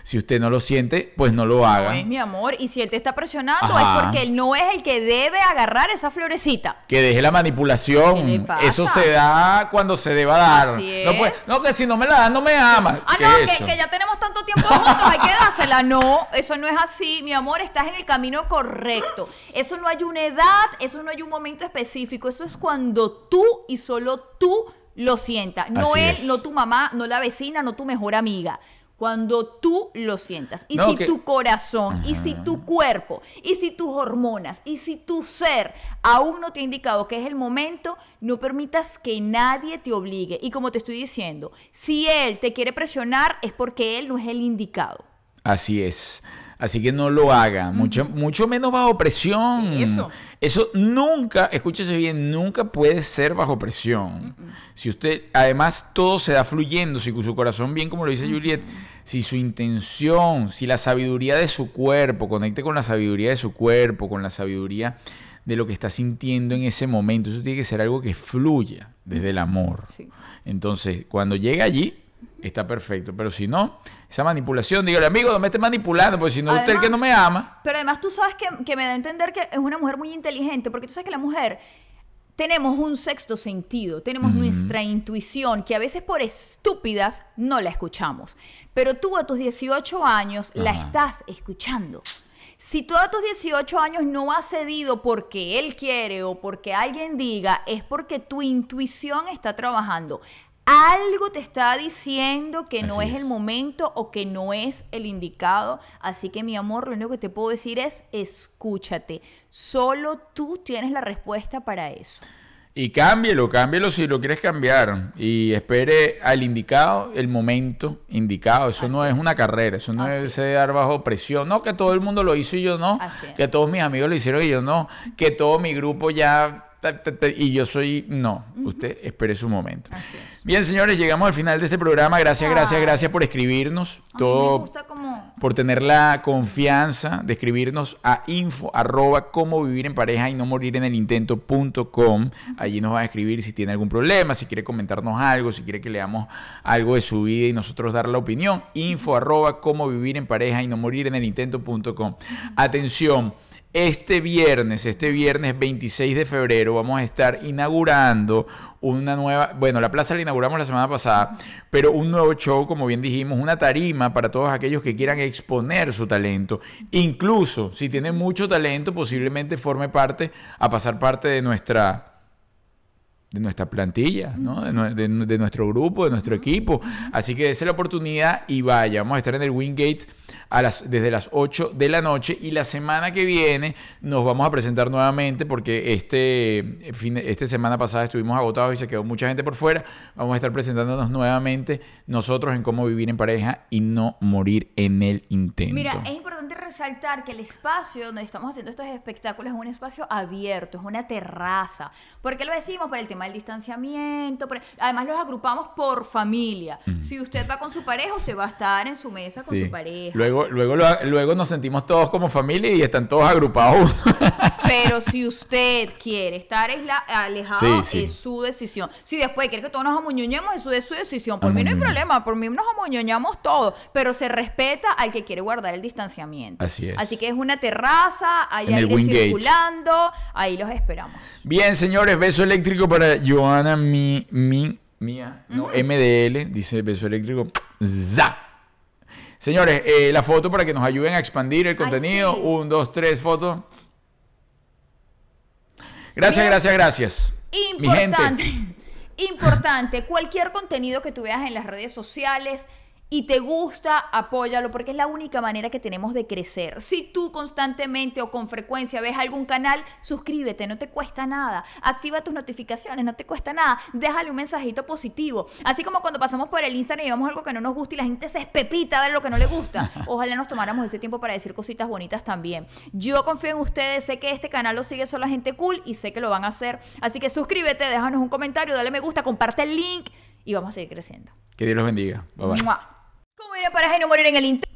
Si usted no lo siente, pues no lo haga. No es mi amor. Y si él te está presionando Ajá. es porque él no es el que debe agarrar esa florecita. Que deje la ¿Qué manipulación. le pasa? Eso se da cuando se deba dar. Así No, es. puede- no, que si no me la dan, no me ama. Ah, ¿Qué no, es que, ya tenemos tanto tiempo juntos, hay que dársela. No, eso no es así. Mi amor, estás en el camino correcto. Eso no hay una edad, eso no hay un momento específico. Eso es cuando tú y solo tú lo sientas. No Así él, es. no tu mamá, no la vecina, no tu mejor amiga. Cuando tú lo sientas. Y No, si que- tu corazón, y si tu cuerpo, y si tus hormonas, y si tu ser aún no te ha indicado que es el momento, no permitas que nadie te obligue. Y como te estoy diciendo, si él te quiere presionar es porque él no es el indicado. Así es. Así que no lo haga, mucho, mucho menos bajo presión. Eso. Eso nunca, escúchese bien, nunca puede ser bajo presión. Si usted, además, todo se da fluyendo, si su corazón bien, como lo dice Juliet, si su intención, si la sabiduría de su cuerpo, conecte con la sabiduría de su cuerpo, con la sabiduría de lo que está sintiendo en ese momento. Eso tiene que ser algo que fluya desde el amor. Sí. Entonces, cuando llega allí, está perfecto. Pero si no, esa manipulación, dígale, amigo, no me esté manipulando, porque si no, usted el Además- que no me ama. Pero además tú sabes que, que me da a entender que es una mujer muy inteligente, porque tú sabes que la mujer tenemos un sexto sentido, tenemos nuestra intuición, que a veces por estúpidas no la escuchamos. Pero tú a tus 18 años la estás escuchando. Si tú a tus 18 años no has cedido porque él quiere o porque alguien diga, es porque tu intuición está trabajando. Algo te está diciendo que no es es. el momento o que no es el indicado. Así que mi amor, lo único que te puedo decir es escúchate. Solo tú tienes la respuesta para eso. Y cámbielo, cámbielo si lo quieres cambiar. Y espere al indicado, el momento indicado. Eso no es es. una carrera, eso no Así se dar bajo presión. No, que todo el mundo lo hizo y yo no. Así es. Que todos mis amigos lo hicieron y yo no. Que todo mi grupo ya... ta, ta, ta, Y yo soy... No, usted espere su momento. Bien, señores, llegamos al final de este programa. Gracias, gracias, Ay. gracias por escribirnos. A Todo me gusta como... por tener la confianza de escribirnos a info arroba cómo vivir en pareja y no morir en el intento.com. Allí nos va a escribir si tiene algún problema, si quiere comentarnos algo, si quiere que leamos algo de su vida y nosotros dar la opinión. Info arroba cómo vivir en pareja y no morir en el intento.com. Atención. Este viernes, este viernes 26 de febrero, vamos a estar inaugurando una nueva, bueno, la plaza la inauguramos la semana pasada, pero un nuevo show, como bien dijimos, una tarima para todos aquellos que quieran exponer su talento. Incluso si tiene mucho talento, posiblemente forme parte, a pasar parte de nuestra de nuestra plantilla, ¿no? de, nue- de- de nuestro grupo, de nuestro equipo. Así que dése la oportunidad y vaya. Vamos a estar en el Wingate a las, desde las 8 de la noche y la semana que viene nos vamos a presentar nuevamente porque este fin de- esta semana pasada estuvimos agotados y se quedó mucha gente por fuera. Vamos a estar presentándonos nuevamente nosotros en cómo vivir en pareja y no morir en el intento. Mira, es importante resaltar que el espacio donde estamos haciendo estos espectáculos es un espacio abierto, es una terraza. ¿Por qué lo decimos? Por el tema del distanciamiento. por- Además, los agrupamos por familia. Si usted va con su pareja, usted va a estar en su mesa con Sí. su pareja. Luego, luego, lo- luego nos sentimos todos como familia y están todos agrupados. Pero si usted quiere estar alejado, Sí, sí. es su decisión. Si después quiere que todos nos amoñoñemos, eso es su decisión. Por mí no hay problema, por mí nos amoñoñamos todos. Pero se respeta al que quiere guardar el distanciamiento. Así es. Así que es una terraza, hay En aire circulando, ahí los esperamos. Bien, señores, beso eléctrico para Joana Mi, Mi- Mía, no, MDL, dice beso eléctrico. ¡Za! Señores, eh, la foto para que nos ayuden a expandir el contenido. sí. Un, dos, tres, foto. Gracias, Bien. gracias, gracias. Mi gente. Importante, importante, cualquier contenido que tú veas en las redes sociales, y te gusta, apóyalo porque es la única manera que tenemos de crecer. Si tú constantemente o con frecuencia ves algún canal, suscríbete, no te cuesta nada. Activa tus notificaciones, no te cuesta nada. Déjale un mensajito positivo. Así como cuando pasamos por el Instagram y vemos algo que no nos gusta y la gente se espepita de lo que no le gusta. Ojalá nos tomáramos ese tiempo para decir cositas bonitas también. Yo confío en ustedes, sé que este canal lo sigue solo gente cool y sé que lo van a hacer. Así que suscríbete, déjanos un comentario, dale me gusta, comparte el link y vamos a seguir creciendo. Que Dios los bendiga. Bye bye. ¡Mua! ¿Cómo ir a pareja y no morir en el intento?